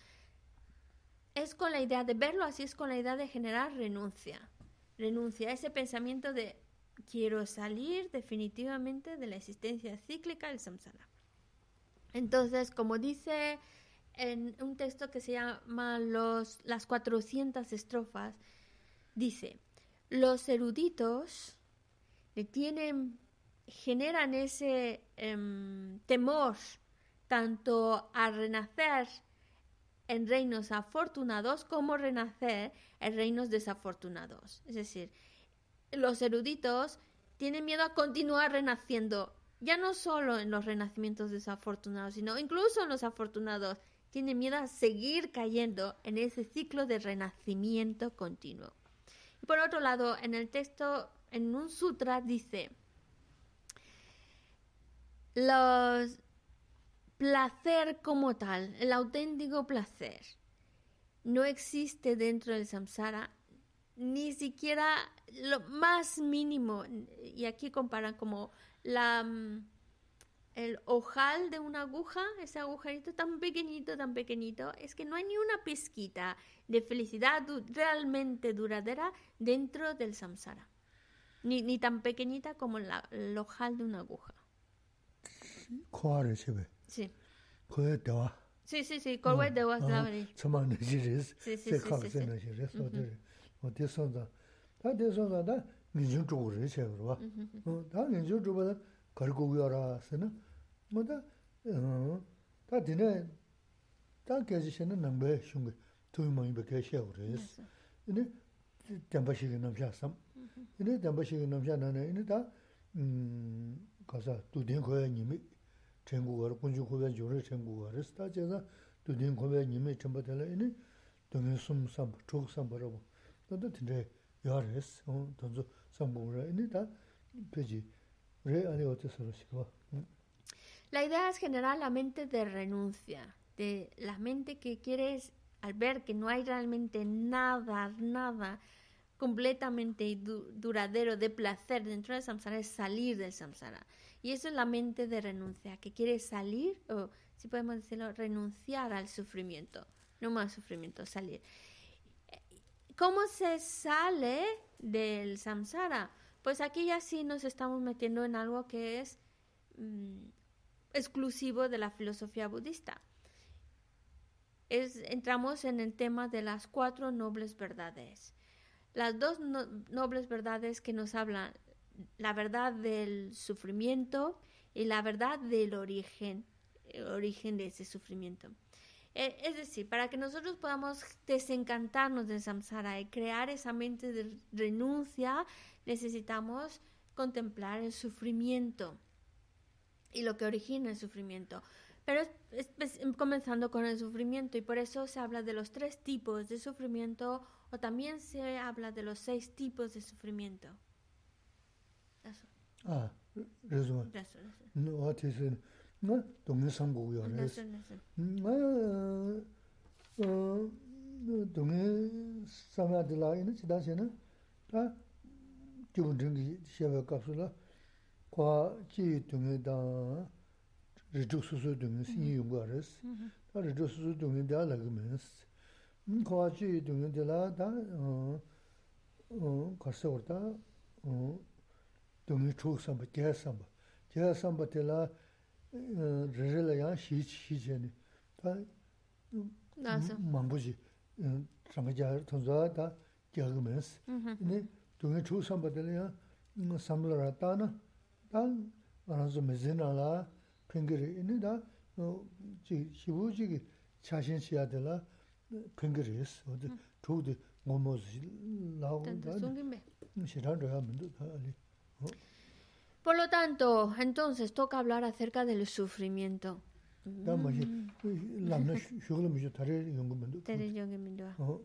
Es con la idea de verlo así, es con la idea de generar renuncia. Renuncia, ese pensamiento de quiero salir definitivamente de la existencia cíclica del samsara. Entonces, como dice en un texto que se llama los, Las 400 estrofas, dice, los eruditos le tienen, generan ese em, temor tanto a renacer en reinos afortunados como renacer en reinos desafortunados. Es decir, los eruditos tienen miedo a continuar renaciendo, ya no solo en los renacimientos desafortunados, sino incluso en los afortunados. Tienen miedo a seguir cayendo en ese ciclo de renacimiento continuo. Y por otro lado, en el texto, en un sutra dice, los placer como tal, el auténtico placer, no existe dentro del samsara ni siquiera lo más mínimo. Y aquí comparan como la mm, el ojal de una aguja, ese agujerito tan pequeñito, tan pequeñito, es que no hay ni una pizquita de felicidad realmente duradera dentro del samsara. Ni, ni tan pequeñita como la- el ojal de una aguja. 코아를 집에. Sí, 거에 대화. sí, sí, sí, Corway de was 처만 내지레스. Sí, sí, 제 sí, 카드 sí, sí. 내지레스. 어디 어디 선다. 다 대선다 다 민중 쪽으로 해서 봐. 어, 다 민중 쪽보다 걸고 위라서는 뭐다 어. 다 되네. 다 계시는 남배 흉게 도움이 베게 셔그레스. 근데 담바시게 남자삼. 근데 담바시게 남자나네. 근데 다 음, 가서 두된 거야 님이 전국어로 군주 고변 조를 전국어로 스타제가 두된 고변 님이 전부 다 이니 동네 숨삼 족삼버라고 너도 근데 야레스 어 돈도 삼보라 이니 다 페이지 레 아니 어때서 시고 La idea es generar la mente de renuncia, de la mente que quieres, al ver que no hay realmente nada, nada completamente du- duradero de placer dentro del samsara, es salir del samsara. Y eso es la mente de renuncia, que quiere salir, o si podemos decirlo, renunciar al sufrimiento, no más sufrimiento, salir. ¿Cómo se sale del samsara? Pues aquí ya sí nos estamos metiendo en algo que es mm, exclusivo de la filosofía budista. Entramos en el tema de las cuatro nobles verdades. Las dos no- nobles verdades que nos hablan, la verdad del sufrimiento y la verdad del origen, el origen de ese sufrimiento. Eh, Es decir, para que nosotros podamos desencantarnos del samsara y crear esa mente de renuncia, necesitamos contemplar el sufrimiento y lo que origina el sufrimiento. Pero es, es- es- comenzando con el sufrimiento y por eso se habla de los tres tipos de sufrimiento o también se habla de los seis tipos de sufrimiento. Eso, 아 그래서 eso, eso, 너 어때서 너 동네 삼고요 eso, 그래서 eso. 어, 어, 동해 사마들라 이는 지다시는 다 기본 등기 시험에 값으로 과지 동해다 리조스스 등의 신이 용과르스 다 rizhuk susu dungi sinyi mm-hmm. yunga res, mm-hmm. ta rizhuk susu dungi daya lagi mens. Kwa chi dungi dila da uh, uh, karsa warda uh, dungi chuk samba, kaya samba. Kaya samba dila rizhila yang shichi shichini. Ta mambuji mm-hmm. samba jaya tunza da kaya lagi mens. Dungi chuk samba dila yang samla rata na, ta aranzo mezina la 자 통자다 겨그면스 Ujú. 네 동해 초삼바들이야 삼라라 따나 단 알아서 메제나라 팽그리 이니다 어지 시부지기 자신시야들라 팽그리스 어디 조디 뭐뭐지 Tanto 나온다 sungime. 시라로야 문도 다 아니 Por lo tanto, entonces toca hablar acerca del sufrimiento. 다 뭐지 남나 쇼글 미죠 다리 연구면도 Tere yogi mindua. 어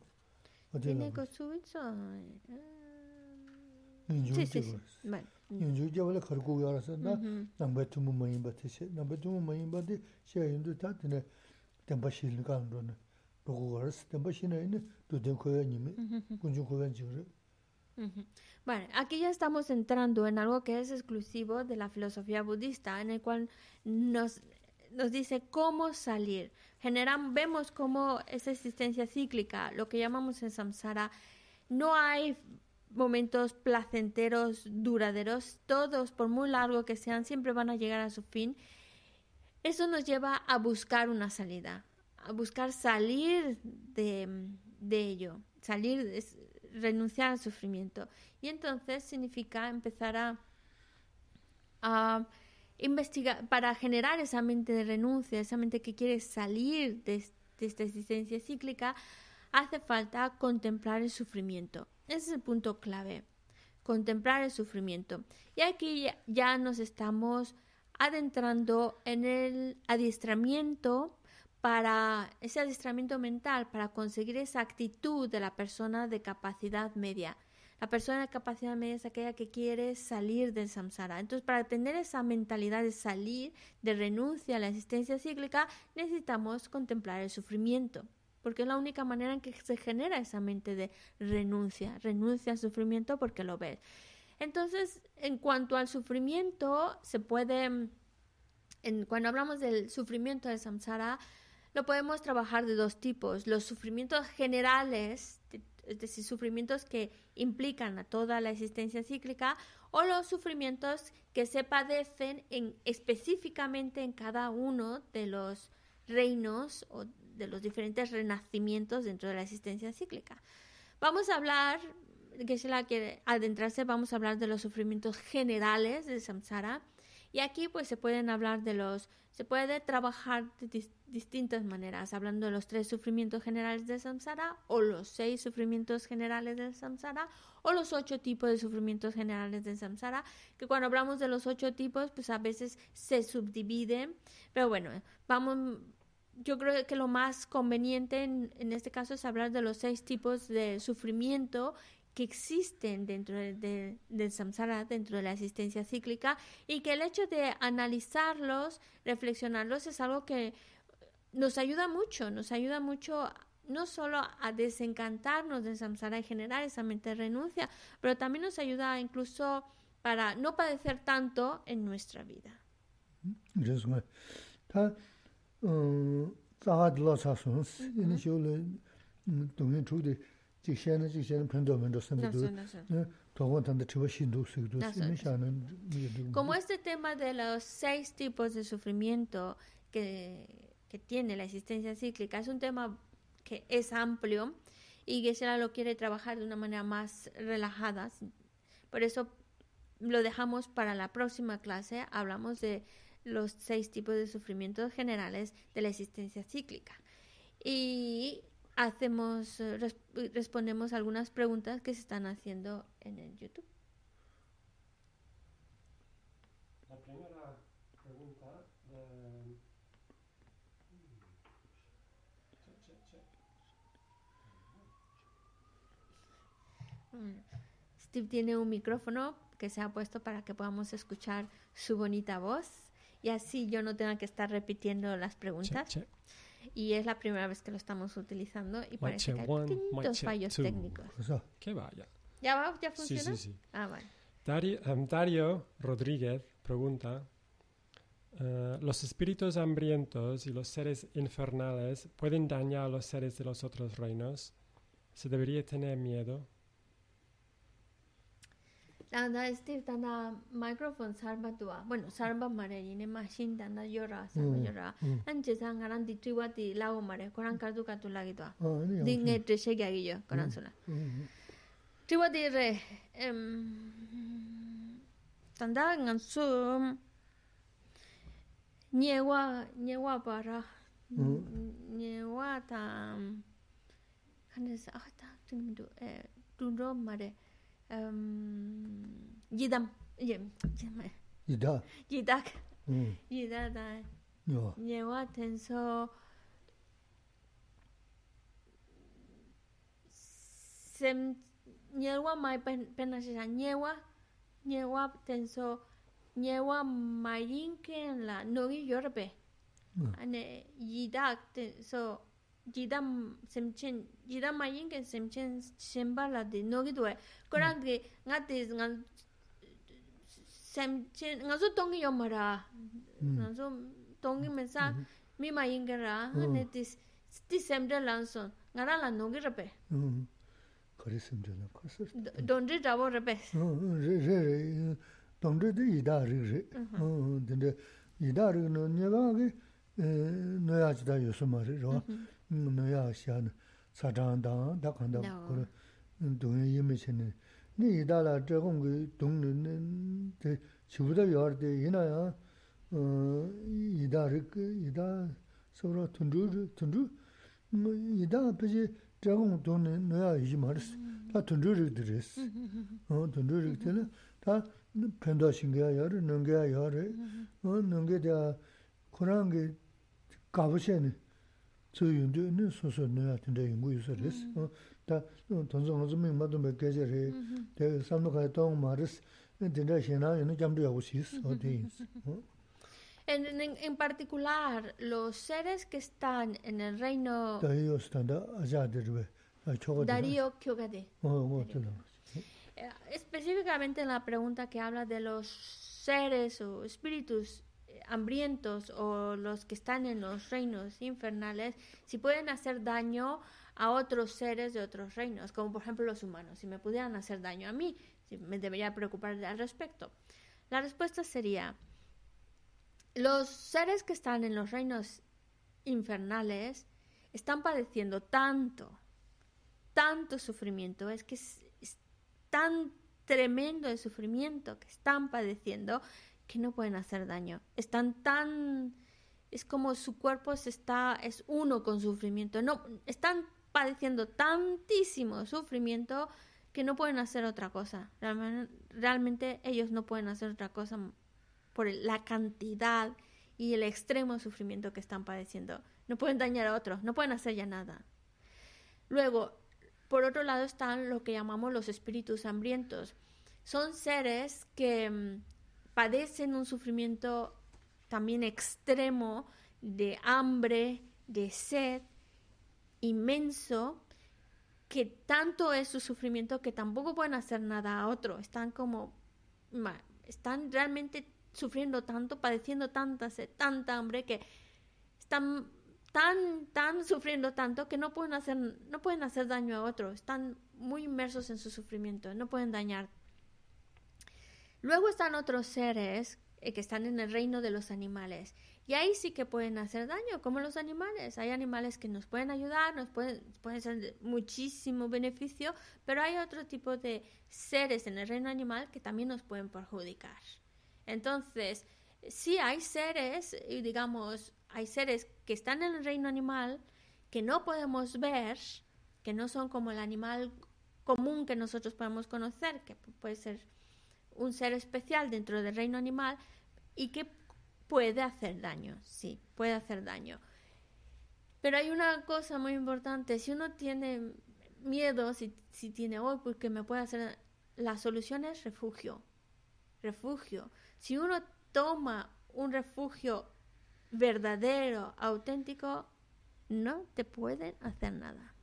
어디 Tiene 나 kosuitsu. 인주 Sí, sí, sí. 되고 Vale. yunzu jawala kargu yarasa na namba tumu mayinba te she, namba tumu mayinba de she yundu ta tene tenpa shilin kandu na rogu yarasa, tenpa shina yine duden koya nimi, kunjun koya aquí ya estamos entrando en algo que es exclusivo de la filosofía budista, en el cual nos, nos dice cómo salir. Generan, vemos cómo esa existencia cíclica, lo que llamamos en samsara, no hay momentos placenteros, duraderos, todos, por muy largo que sean, siempre van a llegar a su fin. Eso nos lleva a buscar una salida, a buscar salir de, de ello, salir, renunciar al sufrimiento. Y entonces significa empezar a, investigar, para generar esa mente de renuncia, esa mente que quiere salir de esta existencia cíclica, hace falta contemplar el sufrimiento. Ese es el punto clave, contemplar el sufrimiento. Y aquí ya- nos estamos adentrando en el adiestramiento para ese adiestramiento mental, para conseguir esa actitud de la persona de capacidad media. La persona de capacidad media es aquella que quiere salir del samsara. Entonces, para tener esa mentalidad de salir, de renuncia a la existencia cíclica, necesitamos contemplar el sufrimiento, porque es la única manera en que se genera esa mente de renuncia, renuncia al sufrimiento porque lo ves. Entonces, en cuanto al sufrimiento, se puede, mm, en- cuando hablamos del sufrimiento del samsara, lo podemos trabajar de dos tipos. Los sufrimientos generales, de- es decir, sufrimientos que implican a toda la existencia cíclica, o los sufrimientos que se padecen en, específicamente en cada uno de los reinos o de los diferentes renacimientos dentro de la existencia cíclica. Vamos a hablar, que si la quiere adentrarse, vamos a hablar de los sufrimientos generales del samsara. Y aquí pues se pueden hablar de los, se puede trabajar de dis- distintas maneras, hablando de los tres sufrimientos generales del samsara, o los seis sufrimientos generales del samsara, o los ocho tipos de sufrimientos generales del samsara, que cuando hablamos de los ocho tipos, pues a veces se subdividen, pero bueno, vamos, yo creo que lo más conveniente en, en este caso es hablar de los seis tipos de sufrimiento que existen dentro de- de- del samsara, dentro de la existencia cíclica, y que el hecho de analizarlos, reflexionarlos, es algo que nos ayuda mucho, nos ayuda mucho no solo a desencantarnos del samsara y generar esa mente renuncia, pero también nos ayuda incluso para no padecer tanto en nuestra vida. 그래 como este tema de los seis tipos de sufrimiento que, que tiene la existencia cíclica es un tema que es amplio y Geshe-la lo quiere trabajar de una manera más relajada, por eso lo dejamos para la próxima clase, hablamos de los seis tipos de sufrimientos generales de la existencia cíclica. Y hacemos, eh, res- respondemos algunas preguntas que se están haciendo en el YouTube. La primera pregunta de... Mm. Steve tiene un micrófono que se ha puesto para que podamos escuchar su bonita voz y así yo no tenga que estar repitiendo las preguntas. Y es la primera vez que lo estamos utilizando y parece que hay one, fallos two. técnicos. Pues que vaya. ¿Ya va? ¿Ya funciona? Sí, sí, sí. Ah, vale. Dario, um, Dario Rodríguez pregunta, Uh, los espíritus hambrientos y los seres infernales pueden dañar a los seres de los otros reinos. ¿Se debería tener miedo? tanda Steve tanda microphone sarba tuwa. Bueno sarba mare ine machine tanda yora mm, sarba yora. Mm. an chesa ngaran di tuwa ti lao mare koran kardu ka tu lagi tuwa. Oh, di nge tre she gya giyo koran mm, sula. tuwa di re em tanda ngan su nyewa nyewa para. Nyewa ta kanes ah ta tu mi do eh tu ro mare. gì đâm gì? Gì mẹ. Gì đó? Gì đó gì đó nhiều quá thành số xem nhiều quá mai bên bên là sẽ nhiều quá. Nhiều quá thành số nhiều quá mai riêng cái là nô nói gì rồi bé anh gì đó thành số jidam semchen jidam mayin ken semchen semba la de no gi dwe korang ge nga te nga semchen nga zo tongi yo mara mm. nga zo tongi me sa mm-hmm. mi mayin ge ra. Ne mm. tis ti semde lan so nga ra la no gi ra pe. Mm-hmm. Kore semde la ko so don re dawo ra pe. Mm-hmm. Re re don re de ida re re. De ida re no ne ba ge eh, no ya ji da yo so ma re ro nōyā xiāni sāchāng dāng, dā kāndā kōrā dōngyā yīmī chini. Nī idā lā chāgōng kī dōngyā tē chibudā yuwaar tē yinā yā idā rīk, idā sōrā tundrū, tundrū, idā pēchī chāgōng dōngyā nōyā yīmā rīs, tā tundrū rīk tē rīs. Tundrū rīk tē lā, tā pēndā shīngyā yuwaar, nōngyā yuwaar, nōngyā tē kōrā ngī kāpushē nī, En, en, en particular, los seres que están en el reino... Darío eh, Específicamente en la pregunta que habla de los seres o espíritus hambrientos o los que están en los reinos infernales, si pueden hacer daño a otros seres de otros reinos, como por ejemplo los humanos, si me pudieran hacer daño a mí, me debería preocupar al respecto. La respuesta sería, los seres que están en los reinos infernales están padeciendo tanto, tanto sufrimiento, es que es, es tan tremendo el sufrimiento que están padeciendo que no pueden hacer daño. Están tan es como su cuerpo se está es uno con sufrimiento. No están padeciendo tantísimo sufrimiento que no pueden hacer otra cosa. Realmente, realmente ellos no pueden hacer otra cosa por la cantidad y el extremo sufrimiento que están padeciendo. No pueden dañar a otros, no pueden hacer ya nada. Luego, por otro lado están lo que llamamos los espíritus hambrientos. Son seres que mm, padecen un sufrimiento también extremo de hambre, de sed, inmenso, que tanto es su sufrimiento que tampoco pueden hacer nada a otro. Están como, están realmente sufriendo tanto, padeciendo tanta sed, tanta hambre, que están tan, tan sufriendo tanto que no pueden hacer, no pueden hacer daño a otro. Están muy inmersos en su sufrimiento, no pueden dañar. Luego están otros seres eh, que están en el reino de los animales. Y ahí sí que pueden hacer daño, como los animales. Hay animales que nos pueden ayudar, nos pueden, pueden ser muchísimo beneficio, pero hay otro tipo de seres en el reino animal que también nos pueden perjudicar. Entonces, sí hay seres, digamos, hay seres que están en el reino animal que no podemos ver, que no son como el animal común que nosotros podemos conocer, que pu- puede ser un ser especial dentro del reino animal y que puede hacer daño, sí, puede hacer daño. Pero hay una cosa muy importante, si uno tiene miedo, si, si tiene, oh, porque me puede hacer, la solución es refugio, refugio. Si uno toma un refugio verdadero, auténtico, no te pueden hacer nada.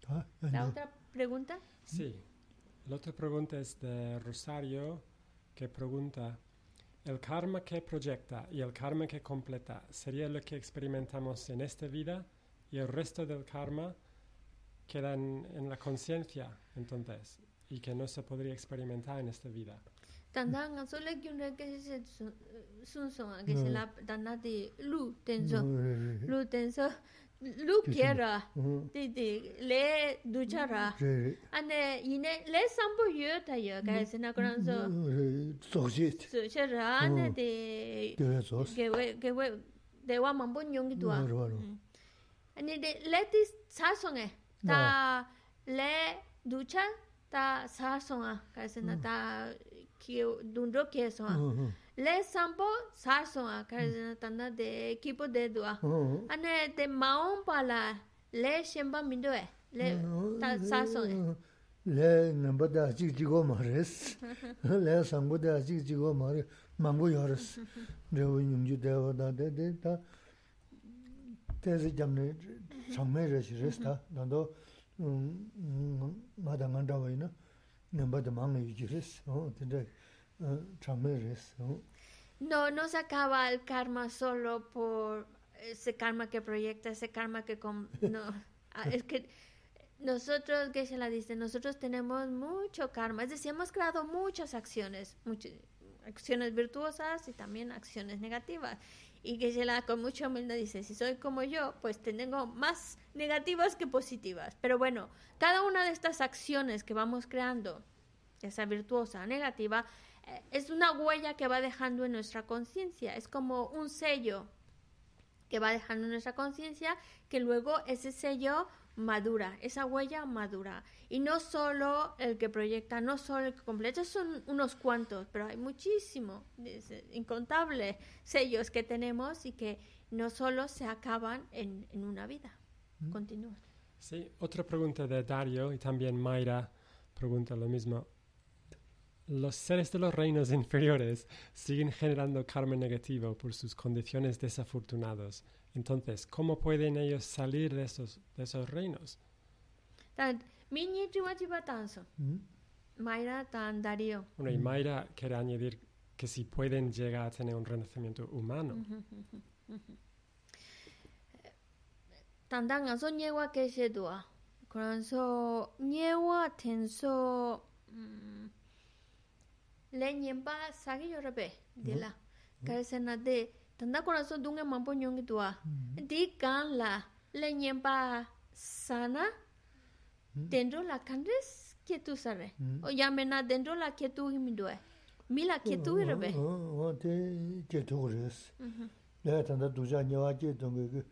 다 La otra pregunta. Sí. La otra pregunta es de Rosario, que pregunta, ¿el karma que proyecta y el karma que completa sería lo que experimentamos en esta vida y el resto del karma queda en, en la conciencia, entonces, y que no se podría experimentar en esta vida? tanda nga so le gyun re ke se sun song a ke se la tanda de lu ten so 어 lu ten so look here the the le duchara ane ine le sambo yo ta yo guys na gran so so shit so chara ane de ge we ge we de wa mambo nyong gi dua. Mm-hmm. Ane de le ti sa song e ta le ducha ta sa song a guys na ta ki dun ro ke song le sampo sar so a kar tanda de kipo de do ane te maon pala le shemba mindo e le ta sar so e le namba da ji ji go ma res le sambo da ji ji go ma re mango yo res de wo nyum ju de wa da de de ta te ji jam ne chang me res res ta da do ma da ngan da wa ina namba da mang yu ji res o de Eh, no, no se acaba el karma solo por ese karma que proyecta, ese karma que... Con, no, ah, es que nosotros, Geshe la dice, nosotros tenemos mucho karma, es decir, hemos creado muchas acciones, muchas, acciones virtuosas y también acciones negativas. Y Geshe la con mucha humildad dice, si soy como yo, pues tengo más negativas que positivas. Pero bueno, cada una de estas acciones que vamos creando, ya sea virtuosa o negativa, es una huella que va dejando en nuestra conciencia es como un sello que va dejando en nuestra conciencia, que luego ese sello madura, esa huella madura. Y no solo el que proyecta, no solo el que completa, son unos cuantos, pero hay muchísimo, es, incontables sellos que tenemos y que no solo se acaban en, en una vida, continúan. Sí, otra pregunta de Dario y también Mayra pregunta lo mismo. Los seres de los reinos inferiores siguen generando karma negativo por sus condiciones desafortunados. Entonces, ¿cómo pueden ellos salir de esos, de esos reinos? Tan- Miñi tanso, 응. Mayra tan Darío. Bueno, y Mayra quiere añadir que si pueden llegar a tener un renacimiento humano. tanda nga so nyewa ke she dua kuran so nyewa ten so mm, le nyempa sagi yorabe de la karse na de tanda kora so dunga mampo nyongi tuwa di kan la le nyempa sana dendro la kandres ketu sare o yame na dendro la ketu himi duwe mi la ketu yorabe o de ketu res le tanda duja nyawa ke dongo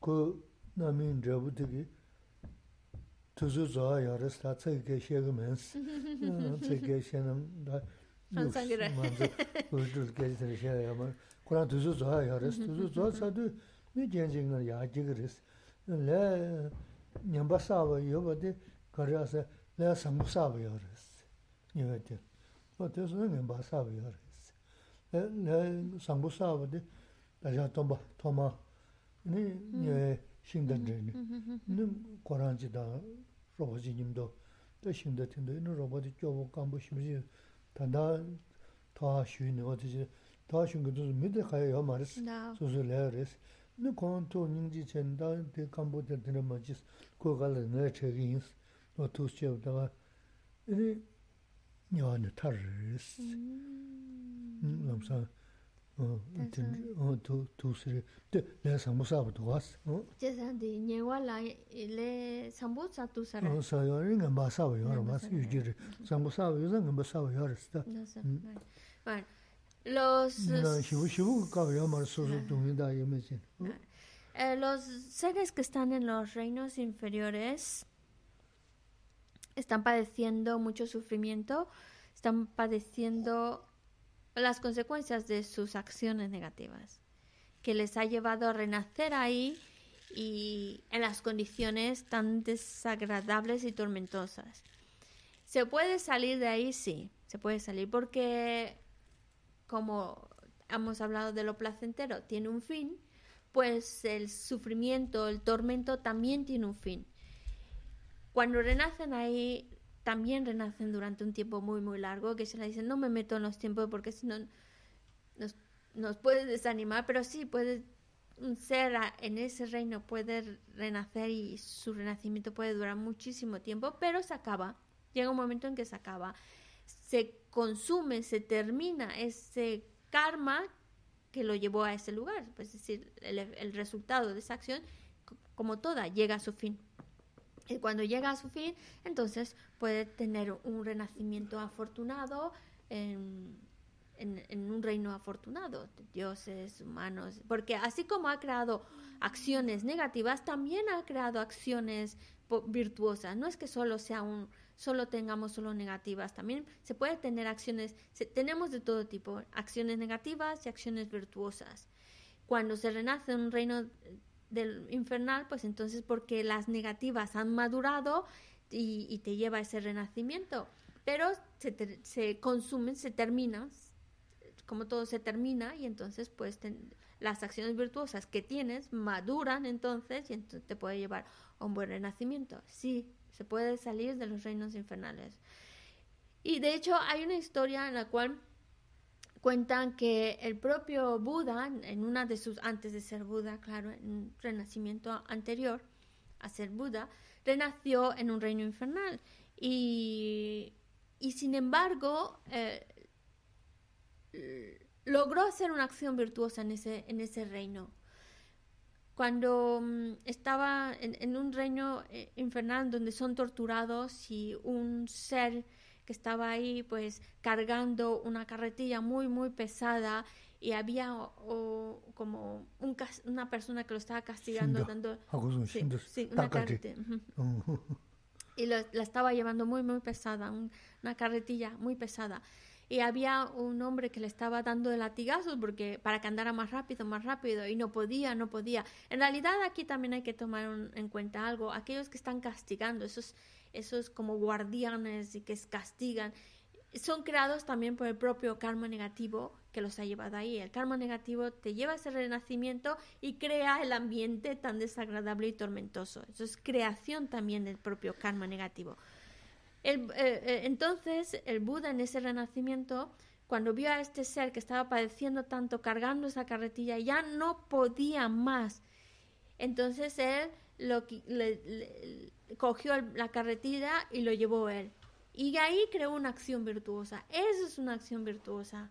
ku namin drabu tiki tuzu zoa yoris, ta tsege shega mens, ah, tsege shenam, da manzu urdul gezi shega yamar, kuran tuzu zoa yoris, tuzu zoa sadu mi jenji ngar yajigiris, le nyamba saba yoba di karya se le sambu saba yoris, yivati, o tuzu nyamba saba yoris, le sambu saba di daja tomba, toma, ni shingdan zheni, ni. Koranji da 로버지님도 또 신던데 네 로버지 쪼고 간부 심지 단다 더 쉬는 어디지 더 쉬는 것도 믿을 가요 말했어. na 소소래레스 네 콘토 닝지 첸다 데 캄보데 드는 뭐지 그거를 내 책이 있어. 또 투스여다가 이 녀는 타르스. 음 남사 어 든, 어 두, 두스리 데 내가 상무사부 도왔어 어 Jesa de nyewa la le sambo sa tu sare. 어 사요는 가 마사부 여러 마스 유지를 상무사부 요는 가 마사부 여러스다 No sé. Vale. Bueno, los, 나 시부 시부 가 여말 소소 동이다 예매진 eh, los seres que están en los reinos inferiores están padeciendo mucho sufrimiento, están padeciendo las consecuencias de sus acciones negativas, que les ha llevado a renacer ahí y en las condiciones tan desagradables y tormentosas. ¿Se puede salir de ahí? Sí, se puede salir porque, como hemos hablado de lo placentero, tiene un fin, pues el sufrimiento, el tormento también tiene un fin. Cuando renacen ahí, también renacen durante un tiempo muy, muy largo, que se le dicen, no me meto en los tiempos porque si no nos, nos puede desanimar, pero sí puede un ser en ese reino puede renacer y su renacimiento puede durar muchísimo tiempo, pero se acaba. Llega un momento en que se acaba. Se consume, se termina ese karma que lo llevó a ese lugar. Pues, es decir, el, el resultado de esa acción, como toda, llega a su fin. Cuando llega a su fin, entonces puede tener un renacimiento afortunado en, un reino afortunado, dioses, humanos, porque así como ha creado acciones negativas, también ha creado acciones virtuosas. No es que solo sea un, solo tengamos solo negativas. También se puede tener acciones, tenemos de todo tipo, acciones negativas y acciones virtuosas. Cuando se renace en un reino del infernal, pues entonces porque las negativas han madurado y, te lleva a ese renacimiento. Pero se, consumen, se terminan, como todo se termina y entonces pues las acciones virtuosas que tienes maduran entonces y entonces te puede llevar a un buen renacimiento. Sí, se puede salir de los reinos infernales. Y de hecho hay una historia en la cual cuentan que el propio Buda, en una de sus, antes de ser Buda, claro, en un renacimiento anterior a ser Buda, renació en un reino infernal. Y, y sin embargo, eh, logró hacer una acción virtuosa en ese, en ese reino. Cuando mm, estaba en, un reino eh, infernal donde son torturados y un ser que estaba ahí pues cargando una carretilla muy muy pesada y había como una persona que lo estaba castigando dando sí, sí, una carretilla. y lo, la estaba llevando muy muy pesada, una carretilla muy pesada y había un hombre que le estaba dando latigazos porque para que andara más rápido, más rápido y no podía, no podía. En realidad aquí también hay que tomar en cuenta algo, aquellos que están castigando, esos esos como guardianes y que castigan son creados también por el propio karma negativo que los ha llevado ahí. El karma negativo te lleva a ese renacimiento y crea el ambiente tan desagradable y tormentoso. Eso es creación también del propio karma negativo. Eh, eh, entonces, el Buda en ese renacimiento, cuando vio a este ser que estaba padeciendo tanto, cargando esa carretilla, ya no podía más. Entonces él lo, le- le- cogió el- la carretilla y lo llevó él. Y ahí creó una acción virtuosa. Eso es una acción virtuosa.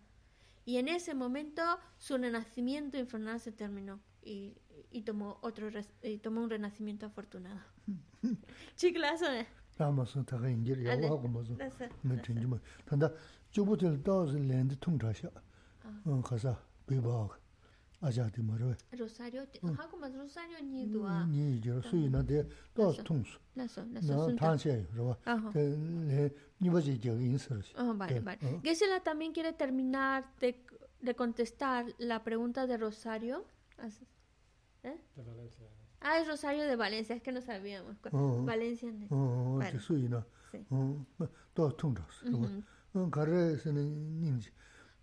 Y en ese momento su renacimiento infernal se terminó y, y tomó otro res- y tomó un renacimiento afortunado. Chiclazo, ¿eh? 라마서 다가 인지를 아, 네. 야구하고 뭐서 That's it. 뭐 된지만 단다 저부터 또스 랜드 통자샤 어 가서 비바 아자디 말어 Rosario, te- hago más Rosario ni dua. 니 이제 수이나데 또 그래서. 통수 Lazo, 나 lazo, sunta. 탄세 그러봐 Ajá. 네 니버지 저 인서스 Oh, vale, ¿Qué? vale. Ah. Gisela también quiere terminar de, de contestar la pregunta de Rosario. Así- ¿Eh? De Valencia. Ah, es Rosario de Valencia, es que no sabíamos. cu- Oh. Valencia. ne- 어 Vale. 저 수이나 Sí. 어또 통자스 그러봐 Ujú. 어 가르에서는 님지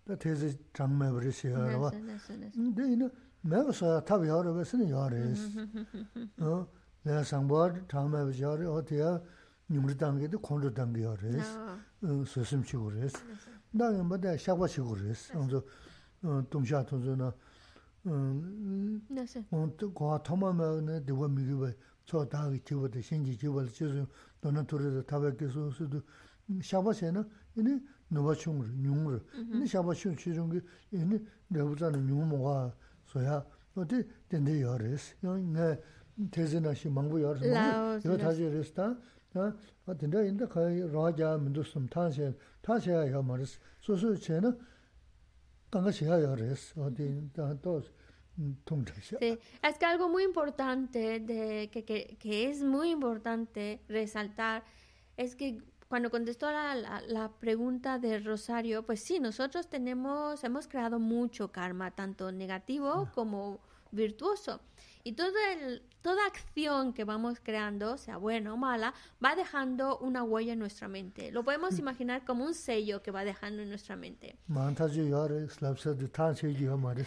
다 대세 장매버리시야 그러봐 Lazo, lazo, lazo. 근데 이는 매버서 답이 여러 것은 여래스 어 내가 상보 장매버지 여러 어디야 님을 당게도 콘도 당게 여래스 No, 어 소심치고 그래스 lazo. 나는 뭐다 샤과치고 그래스 그래서 어 동샤 통조나 음 Lazo. 어, 과 토마마네 되고 미기베 저 다기 집어도 신지 집을 지수 너는 둘이서 타백께서 수도 샤바세나 이니 노바충을 융을 이니 샤바충 치중 게 이니 내부자는 nuwa chung ru, nyung ru. Ni shaba shun chi rungi, ini rebu zani nyung muwa soya, oti dende ya res. Ya nga tezi na shi mangbu ya res, ya taji res ta, dende inda kaya raja mindu sum tanshe, tanshe ya ya ma res. So su che na, tanga she ya ya res, oti tos. Sí, es que algo muy importante, de, que, que, que es muy importante resaltar, es que cuando contestó la, la, la pregunta de Rosario, pues sí, nosotros tenemos, hemos creado mucho karma, tanto negativo como virtuoso. Y todo toda acción que vamos creando, sea buena o mala, va dejando una huella en nuestra mente. Lo podemos mm. imaginar como un sello que va dejando en nuestra mente.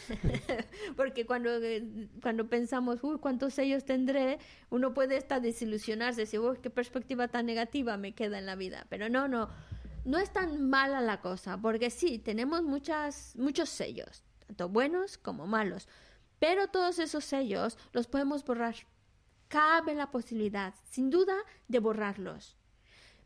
Porque cuando, eh, cuando pensamos, uy, ¿cuántos sellos tendré? Uno puede estar desilusionarse, decir, uy, qué perspectiva tan negativa me queda en la vida. Pero no, no. No es tan mala la cosa, porque sí, tenemos muchas, muchos sellos, tanto buenos como malos. Pero todos esos sellos los podemos borrar. Cabe la posibilidad, sin duda, de borrarlos.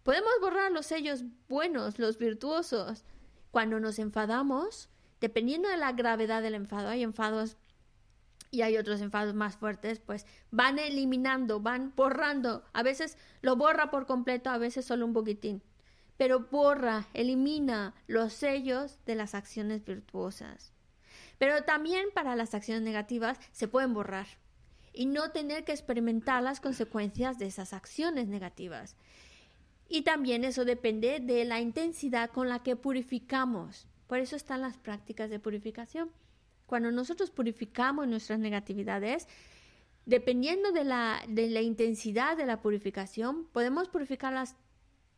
Podemos borrar los sellos buenos, los virtuosos. Cuando nos enfadamos, dependiendo de la gravedad del enfado, hay enfados y hay otros enfados más fuertes, pues van eliminando, van borrando. A veces lo borra por completo, a veces solo un poquitín. Pero borra, elimina los sellos de las acciones virtuosas. Pero también para las acciones negativas se pueden borrar. y no tener que experimentar las consecuencias de esas acciones negativas. Y también eso depende de la intensidad con la que purificamos. Por eso están las prácticas de purificación. Cuando nosotros purificamos nuestras negatividades, dependiendo de la, de la intensidad de la purificación, podemos purificarlas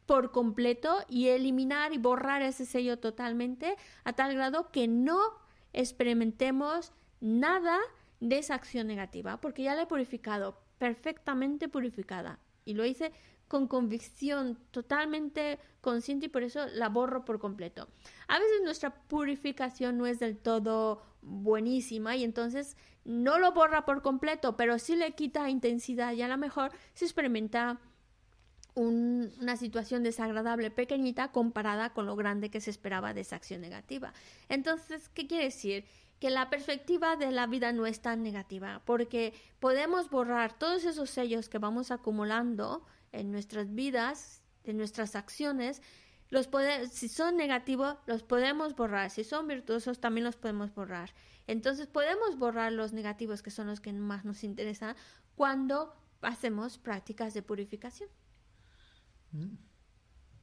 por completo y eliminar y borrar ese sello totalmente a tal grado que no experimentemos nada de esa acción negativa, porque ya la he purificado, perfectamente purificada. Y lo hice con convicción, totalmente consciente y por eso la borro por completo. A veces nuestra purificación no es del todo buenísima y entonces no lo borra por completo, pero sí le quita intensidad y a lo mejor se experimenta una situación desagradable pequeñita comparada con lo grande que se esperaba de esa acción negativa. Entonces, ¿qué quiere decir? Que la perspectiva de la vida no es tan negativa, porque podemos borrar todos esos sellos que vamos acumulando en nuestras vidas, en nuestras acciones, si son negativos, los podemos borrar. Si son virtuosos, también los podemos borrar. Entonces, podemos borrar los negativos, que son los que más nos interesan, cuando hacemos prácticas de purificación.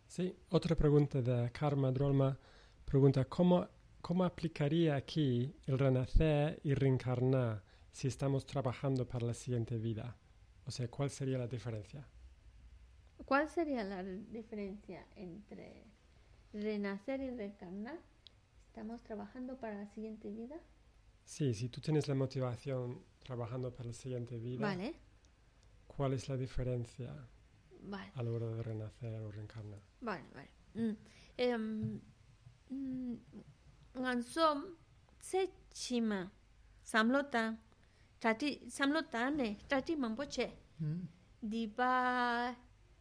Sí, otra pregunta de Karma Drolma. Pregunta, ¿cómo, ¿cómo aplicaría aquí el renacer y reencarnar si estamos trabajando para la siguiente vida? O sea, ¿cuál sería la diferencia? ¿Cuál sería la diferencia entre renacer y reencarnar? ¿Estamos trabajando para la siguiente vida? Sí, si tú tienes la motivación trabajando para la siguiente vida, vale. ¿cuál es la diferencia Vale. A la hora de renacer o reencarnar. Vale, vale. Mm. Eh, mm, ngansom se chima samlota tati samlota ne tati mamboche. Mm. Diba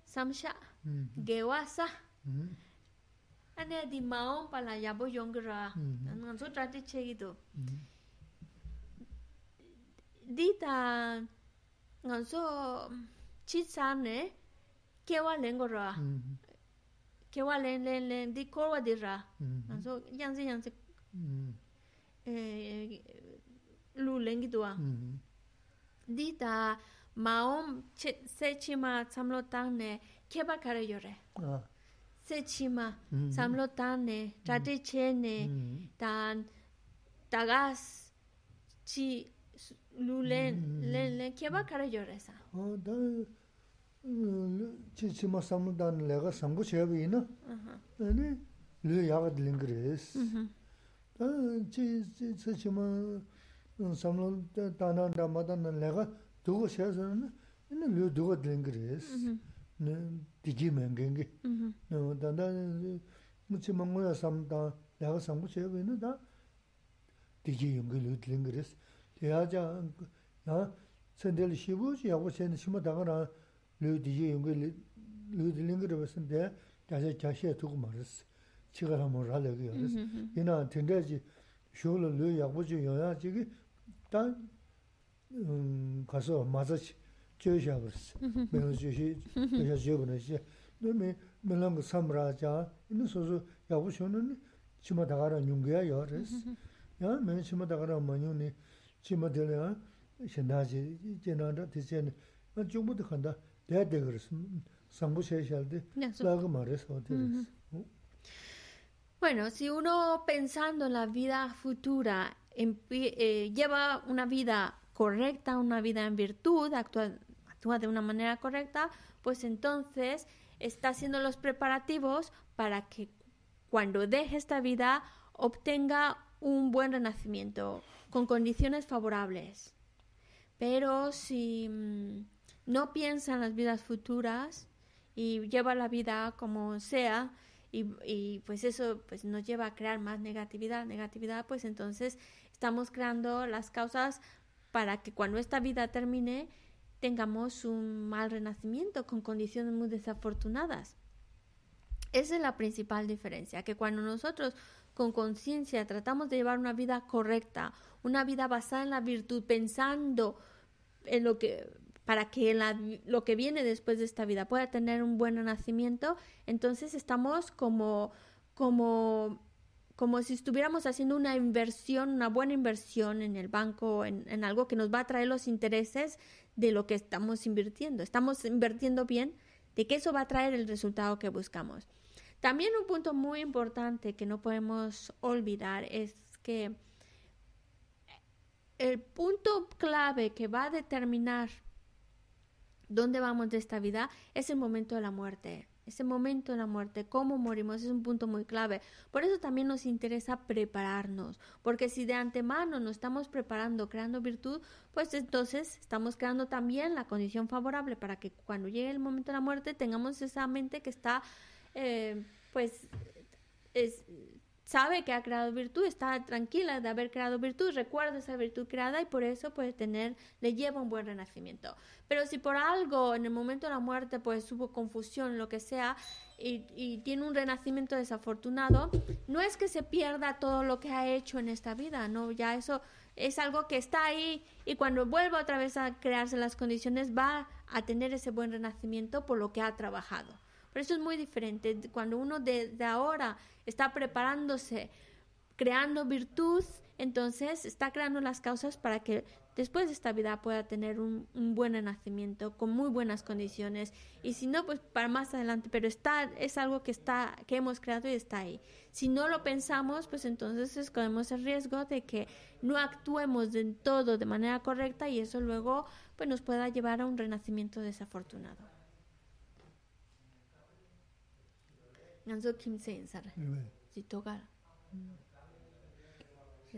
samsha mm. gewasa. Mm. Ane di maon pala yabo yongra. Mm-hmm. Mm. Nganso tati chegido. Mm. Dita nganso chitsane kewa lengo ra. Mm-hmm. Kewa len len len di korwa di ra. Mm-hmm. So yangzi yangzi mm-hmm. eh, lu lengi duwa di ta maom se chi ma samlo tang ne keba kare yore. Ah. Se chi ma samlo tang ne rati che ne tan tagas chi lu len len len keba kare yore sa. Ah, chi chi ma samu dan lega samgu chebi ina ane lu yagad lingres ta chi chi chi ma samu danan dama dan lega dugu shesa ina lu dugu lingres digi mengengi danda chi ma nguya samu dan lega samgu chebi ina da digi yungi lu lingres ya ja ya sendeli shibu yagu sendeli shima daga rana loo di ye yunga loo di linga raba san daya jasha jasha ya tuku maris, chiga rama ra laga yaris. Ina tenda ji shio la loo yakbo chi yoya chigi ta kaso maza chi chio sha baris, melo chio shi, chio chio bina shi. Loo me melanga sam ra ja, ina soso yakbo shio nani chima dagara nyunga yaris. Ya meni chima dagara manyo ni chima dila ya shendaji jenanda ticheni, chogbo di khanda de de gres sambu she shalde laga mares o de Bueno, si uno pensando en la vida futura eh, lleva una vida correcta, una vida en virtud, actúa, actúa de una manera correcta, pues entonces está haciendo los preparativos para que cuando deje esta vida obtenga un buen renacimiento con condiciones favorables. Pero si mm, no piensa en las vidas futuras y lleva la vida como sea, y, y, pues eso pues nos lleva a crear más negatividad, negatividad, pues entonces estamos creando las causas para que cuando esta vida termine tengamos un mal renacimiento con condiciones muy desafortunadas. Esa es la principal diferencia, que cuando nosotros con conciencia tratamos de llevar una vida correcta, una vida basada en la virtud, pensando en lo que para que lo que viene después de esta vida pueda tener un buen renacimiento, entonces estamos como como como si estuviéramos haciendo una inversión, una buena inversión en el banco, en, en algo que nos va a traer los intereses de lo que estamos invirtiendo. Estamos invirtiendo bien, de que eso va a traer el resultado que buscamos. También un punto muy importante que no podemos olvidar es que el punto clave que va a determinar dónde vamos de esta vida es el momento de la muerte. Ese momento de la muerte, cómo morimos, es un punto muy clave. Por eso también nos interesa prepararnos, porque si de antemano nos estamos preparando, creando virtud, pues entonces estamos creando también la condición favorable para que cuando llegue el momento de la muerte tengamos esa mente que está, eh, pues, es, sabe que ha creado virtud, está tranquila de haber creado virtud, recuerda esa virtud creada y por eso puede tener, le lleva un buen renacimiento. Pero si por algo en el momento de la muerte pues hubo confusión, lo que sea, y, y tiene un renacimiento desafortunado, no es que se pierda todo lo que ha hecho en esta vida, no, ya eso es algo que está ahí y cuando vuelva otra vez a crearse las condiciones va a tener ese buen renacimiento por lo que ha trabajado. Pero eso es muy diferente. Cuando uno de, ahora está preparándose, creando virtud, entonces está creando las causas para que después de esta vida pueda tener un, buen nacimiento con muy buenas condiciones. Y si no pues para más adelante. Pero está es algo que está que hemos creado y está ahí. Si no lo pensamos pues entonces corremos el riesgo de que no actuemos de todo de manera correcta y eso luego pues nos pueda llevar a un renacimiento desafortunado nganzo kimse insar ji togal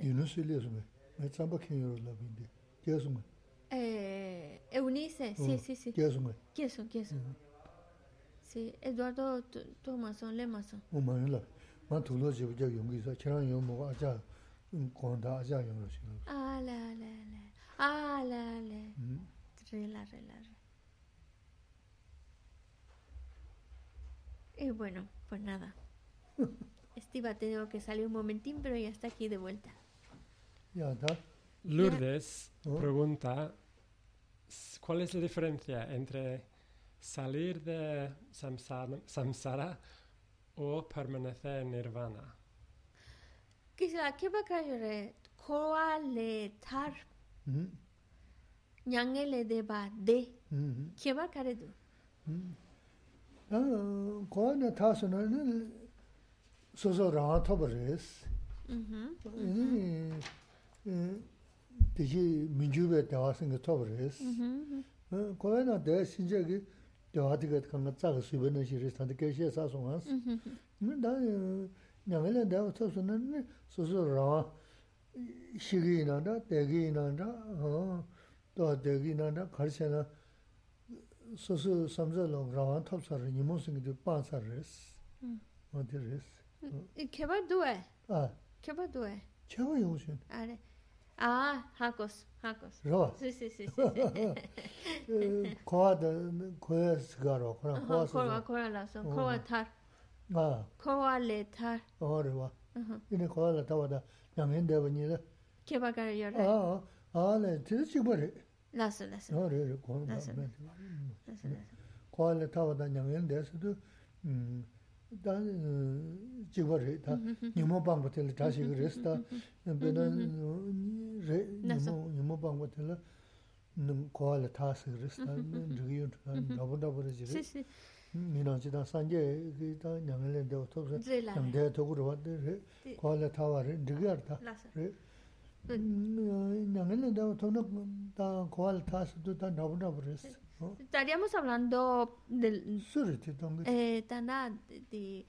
yunus ilyas me me tsamba kinyo la bindi kyesu me eh, eh e unise mm. si si si. Kyesu me kyesu kyesu mm. si eduardo thomason lemason o man la man tulo ji bu yungi sa. Chiran yo mo aja konda aja yo ro shi ala ah, ala ah, ala ala mm. ala re la re la re y bueno Pues nada. Estiva tengo que salir un momentín, pero ya está aquí de vuelta. Ya está. Lourdes pregunta, ¿cuál es la diferencia entre salir de samsara, o permanecer en nirvana? Quizá, ¿qué va a caer? le tar? le deba de. ¿Qué va a kuwa na tasu na soso rāngā tōpa rēs. Dēshī mīñjūbē dāwā sīngi tōpa rēs. Kuwa na dē shīnchā kī dāwā tīka kāngā tsāka sūpa na shī rēs tānta kēshē sā sōngās. Dā nyāngā lā dāwā tasu na soso rāngā shīgī na dā, dēgī na dā, dāwā dēgī na dā, kārshā na 소소 삼자로 라완 탑사를 니모싱도 빠사레스 어디레스 이 개발도에 아 개발도에 제가 요신 아래 아 하코스 하코스 로 시시시 코아다 코에스가로 그런 코아스 코아 코아라서 코아타 아 코아레타 어레와 이네 코아라 타와다 양현대 버니라 개발가를 열어 아 아네 드시 버리 라스 라스 어레 고는 kwa le tawa da nyangyan desu 음 da jigwa re, da nyingmo bangpa tila tashi ka res, da bina re, nyingmo bangpa tila kwa le tashi ka res, da rigiyun tu, nabu nabu re jire. Minang chi da sanje ki da nyangyan le dewa topsa, nyangdaya toku rwa de re, kwa le tawa re, rigiyar ta re. Nyangyan le dewa topna da kwa le tashi tu da nabu nabu res. Estaríamos hablando del... Eh, Tana de...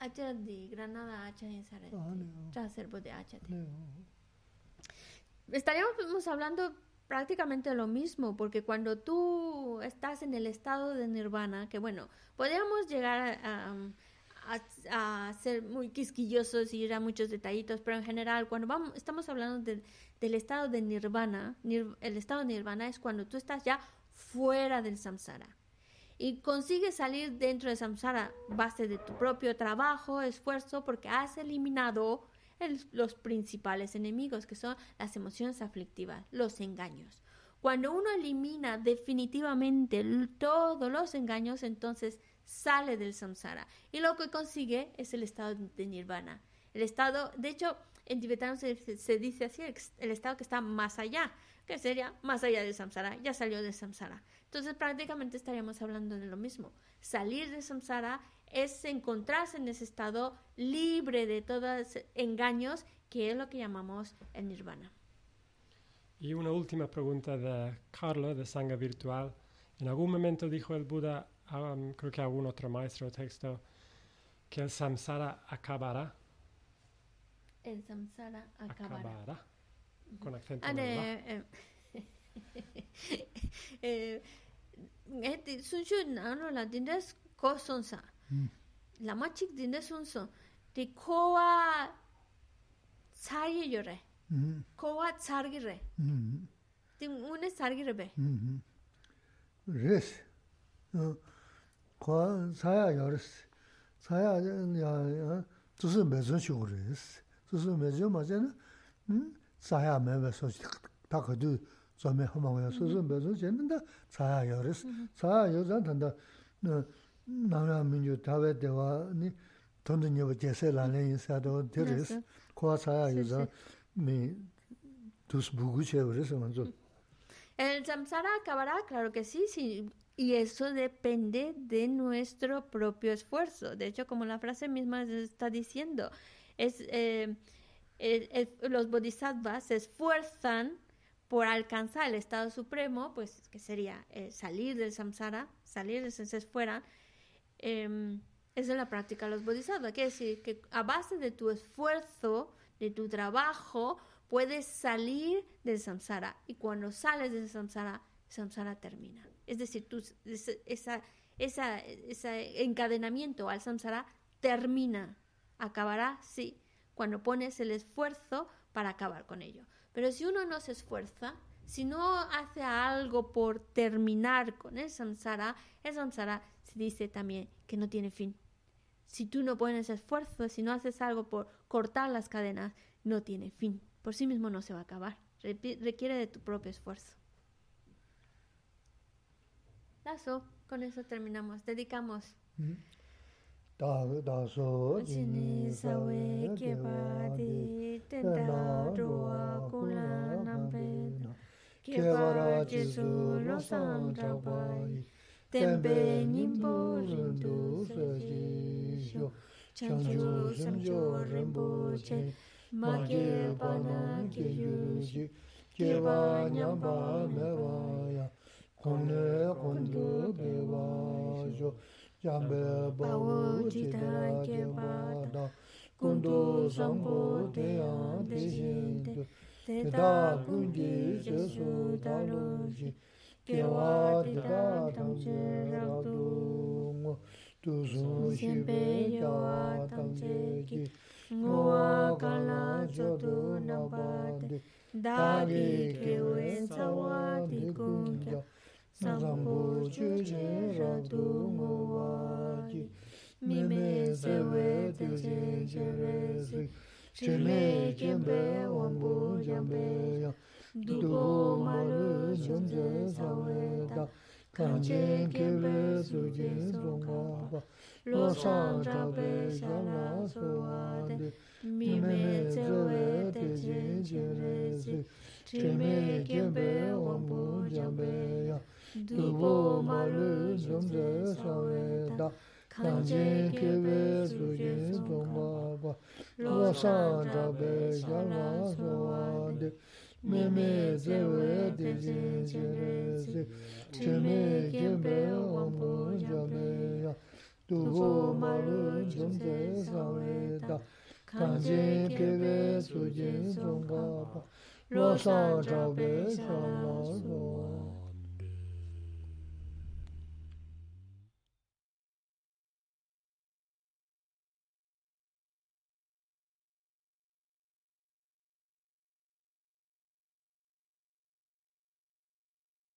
Hacha de Granada, Hacha de Saret. de Hacha. Estaríamos hablando prácticamente lo mismo, porque cuando tú estás en el estado de nirvana, que bueno, podríamos llegar a, a, ser muy quisquillosos y ir a muchos detallitos, pero en general, cuando vamos, estamos hablando del estado de nirvana, el estado de nirvana es cuando tú estás ya fuera del samsara. Y consigues salir dentro del samsara base de tu propio trabajo, esfuerzo, porque has eliminado los principales enemigos, que son las emociones aflictivas, los engaños. Cuando uno elimina definitivamente todos los engaños, entonces sale del samsara. Y lo que consigue es el estado de nirvana. el estado, de hecho, en tibetano se, dice así, el, estado que está más allá, que sería más allá del samsara, ya salió del samsara. Entonces prácticamente estaríamos hablando de lo mismo. Salir del samsara es encontrarse en ese estado libre de todos engaños, que es lo que llamamos el nirvana. Y una última pregunta de Carlo, de Sangha Virtual. En algún momento dijo el Buda, um, creo que algún otro maestro de texto, que el samsara acabará. El samsara acabará. acabará con acento ah, en eh, eh, eh, este, sun shu la dindes ko son mm. la machik dindes son de ko wa tsari yore ko re. Mm-hmm. Mm-hmm. De une tsargi re be kwa saya yaris, saya ya tsusu mezun shukuris, tsusu mezun ma zena saya mewe sochi takadu zome hamawaya, tsusu mezun zena da saya yaris, saya yarizan tanda namya minyo tawe dewa ni tondo nyewa jese lane yin sato teris, kwa saya yarizan mi tus bugu chewaris manzo. El samsara acabará, claro que sí, si y eso depende de nuestro propio esfuerzo. De hecho, como la frase misma está diciendo, es eh, el- el- los bodhisattvas se esfuerzan por alcanzar el estado supremo, pues que sería eh, salir del samsara, salir de se esfuerzan. Eh, esa es la práctica de los bodhisattvas. Quiere decir que a base de tu esfuerzo, de tu trabajo, puedes salir del samsara. Y cuando sales del samsara, el samsara termina. Es decir, ese- esa, esa, ese encadenamiento al samsara termina. Acabará, sí, cuando pones el esfuerzo para acabar con ello. Pero si uno no se esfuerza, si no hace algo por terminar con el samsara, el samsara se dice también que no tiene fin. Si tú no pones esfuerzo, si no haces algo por cortar las cadenas, no tiene fin. Por sí mismo no se va a acabar. Requiere de tu propio esfuerzo. Con eso terminamos, dedicamos. kone kondo bewa jo jambe bawo jita keba da kondo sambo teya deshin te da kunji jesu talo ji. kewa te da tamche rakdo ngo. Tu sun shibe yawa tamche ki. Ngowa kala jodo nabade dagi kewe sawa di kungya sambu chu je ra du ngu wa ji mi me se we de je je we se che le kem be wam bu jam be ya du do ma lu jun je sa we da kan je kem be su je su ka ba lo sang ja be sha la su wa de mi me se we de je je we se che me kem be wam bu jam be ya dupo malu zhomze sawe da, kanjin kebe sujin zhomba ba, lo san tabe yalwa sowa de, meme zewe dejin chere se, cheme kebe wambu jabe ya, dupo malu zhomze sawe da, kanjin kebe sujin zhomba ba, lo san tabe yalwa sowa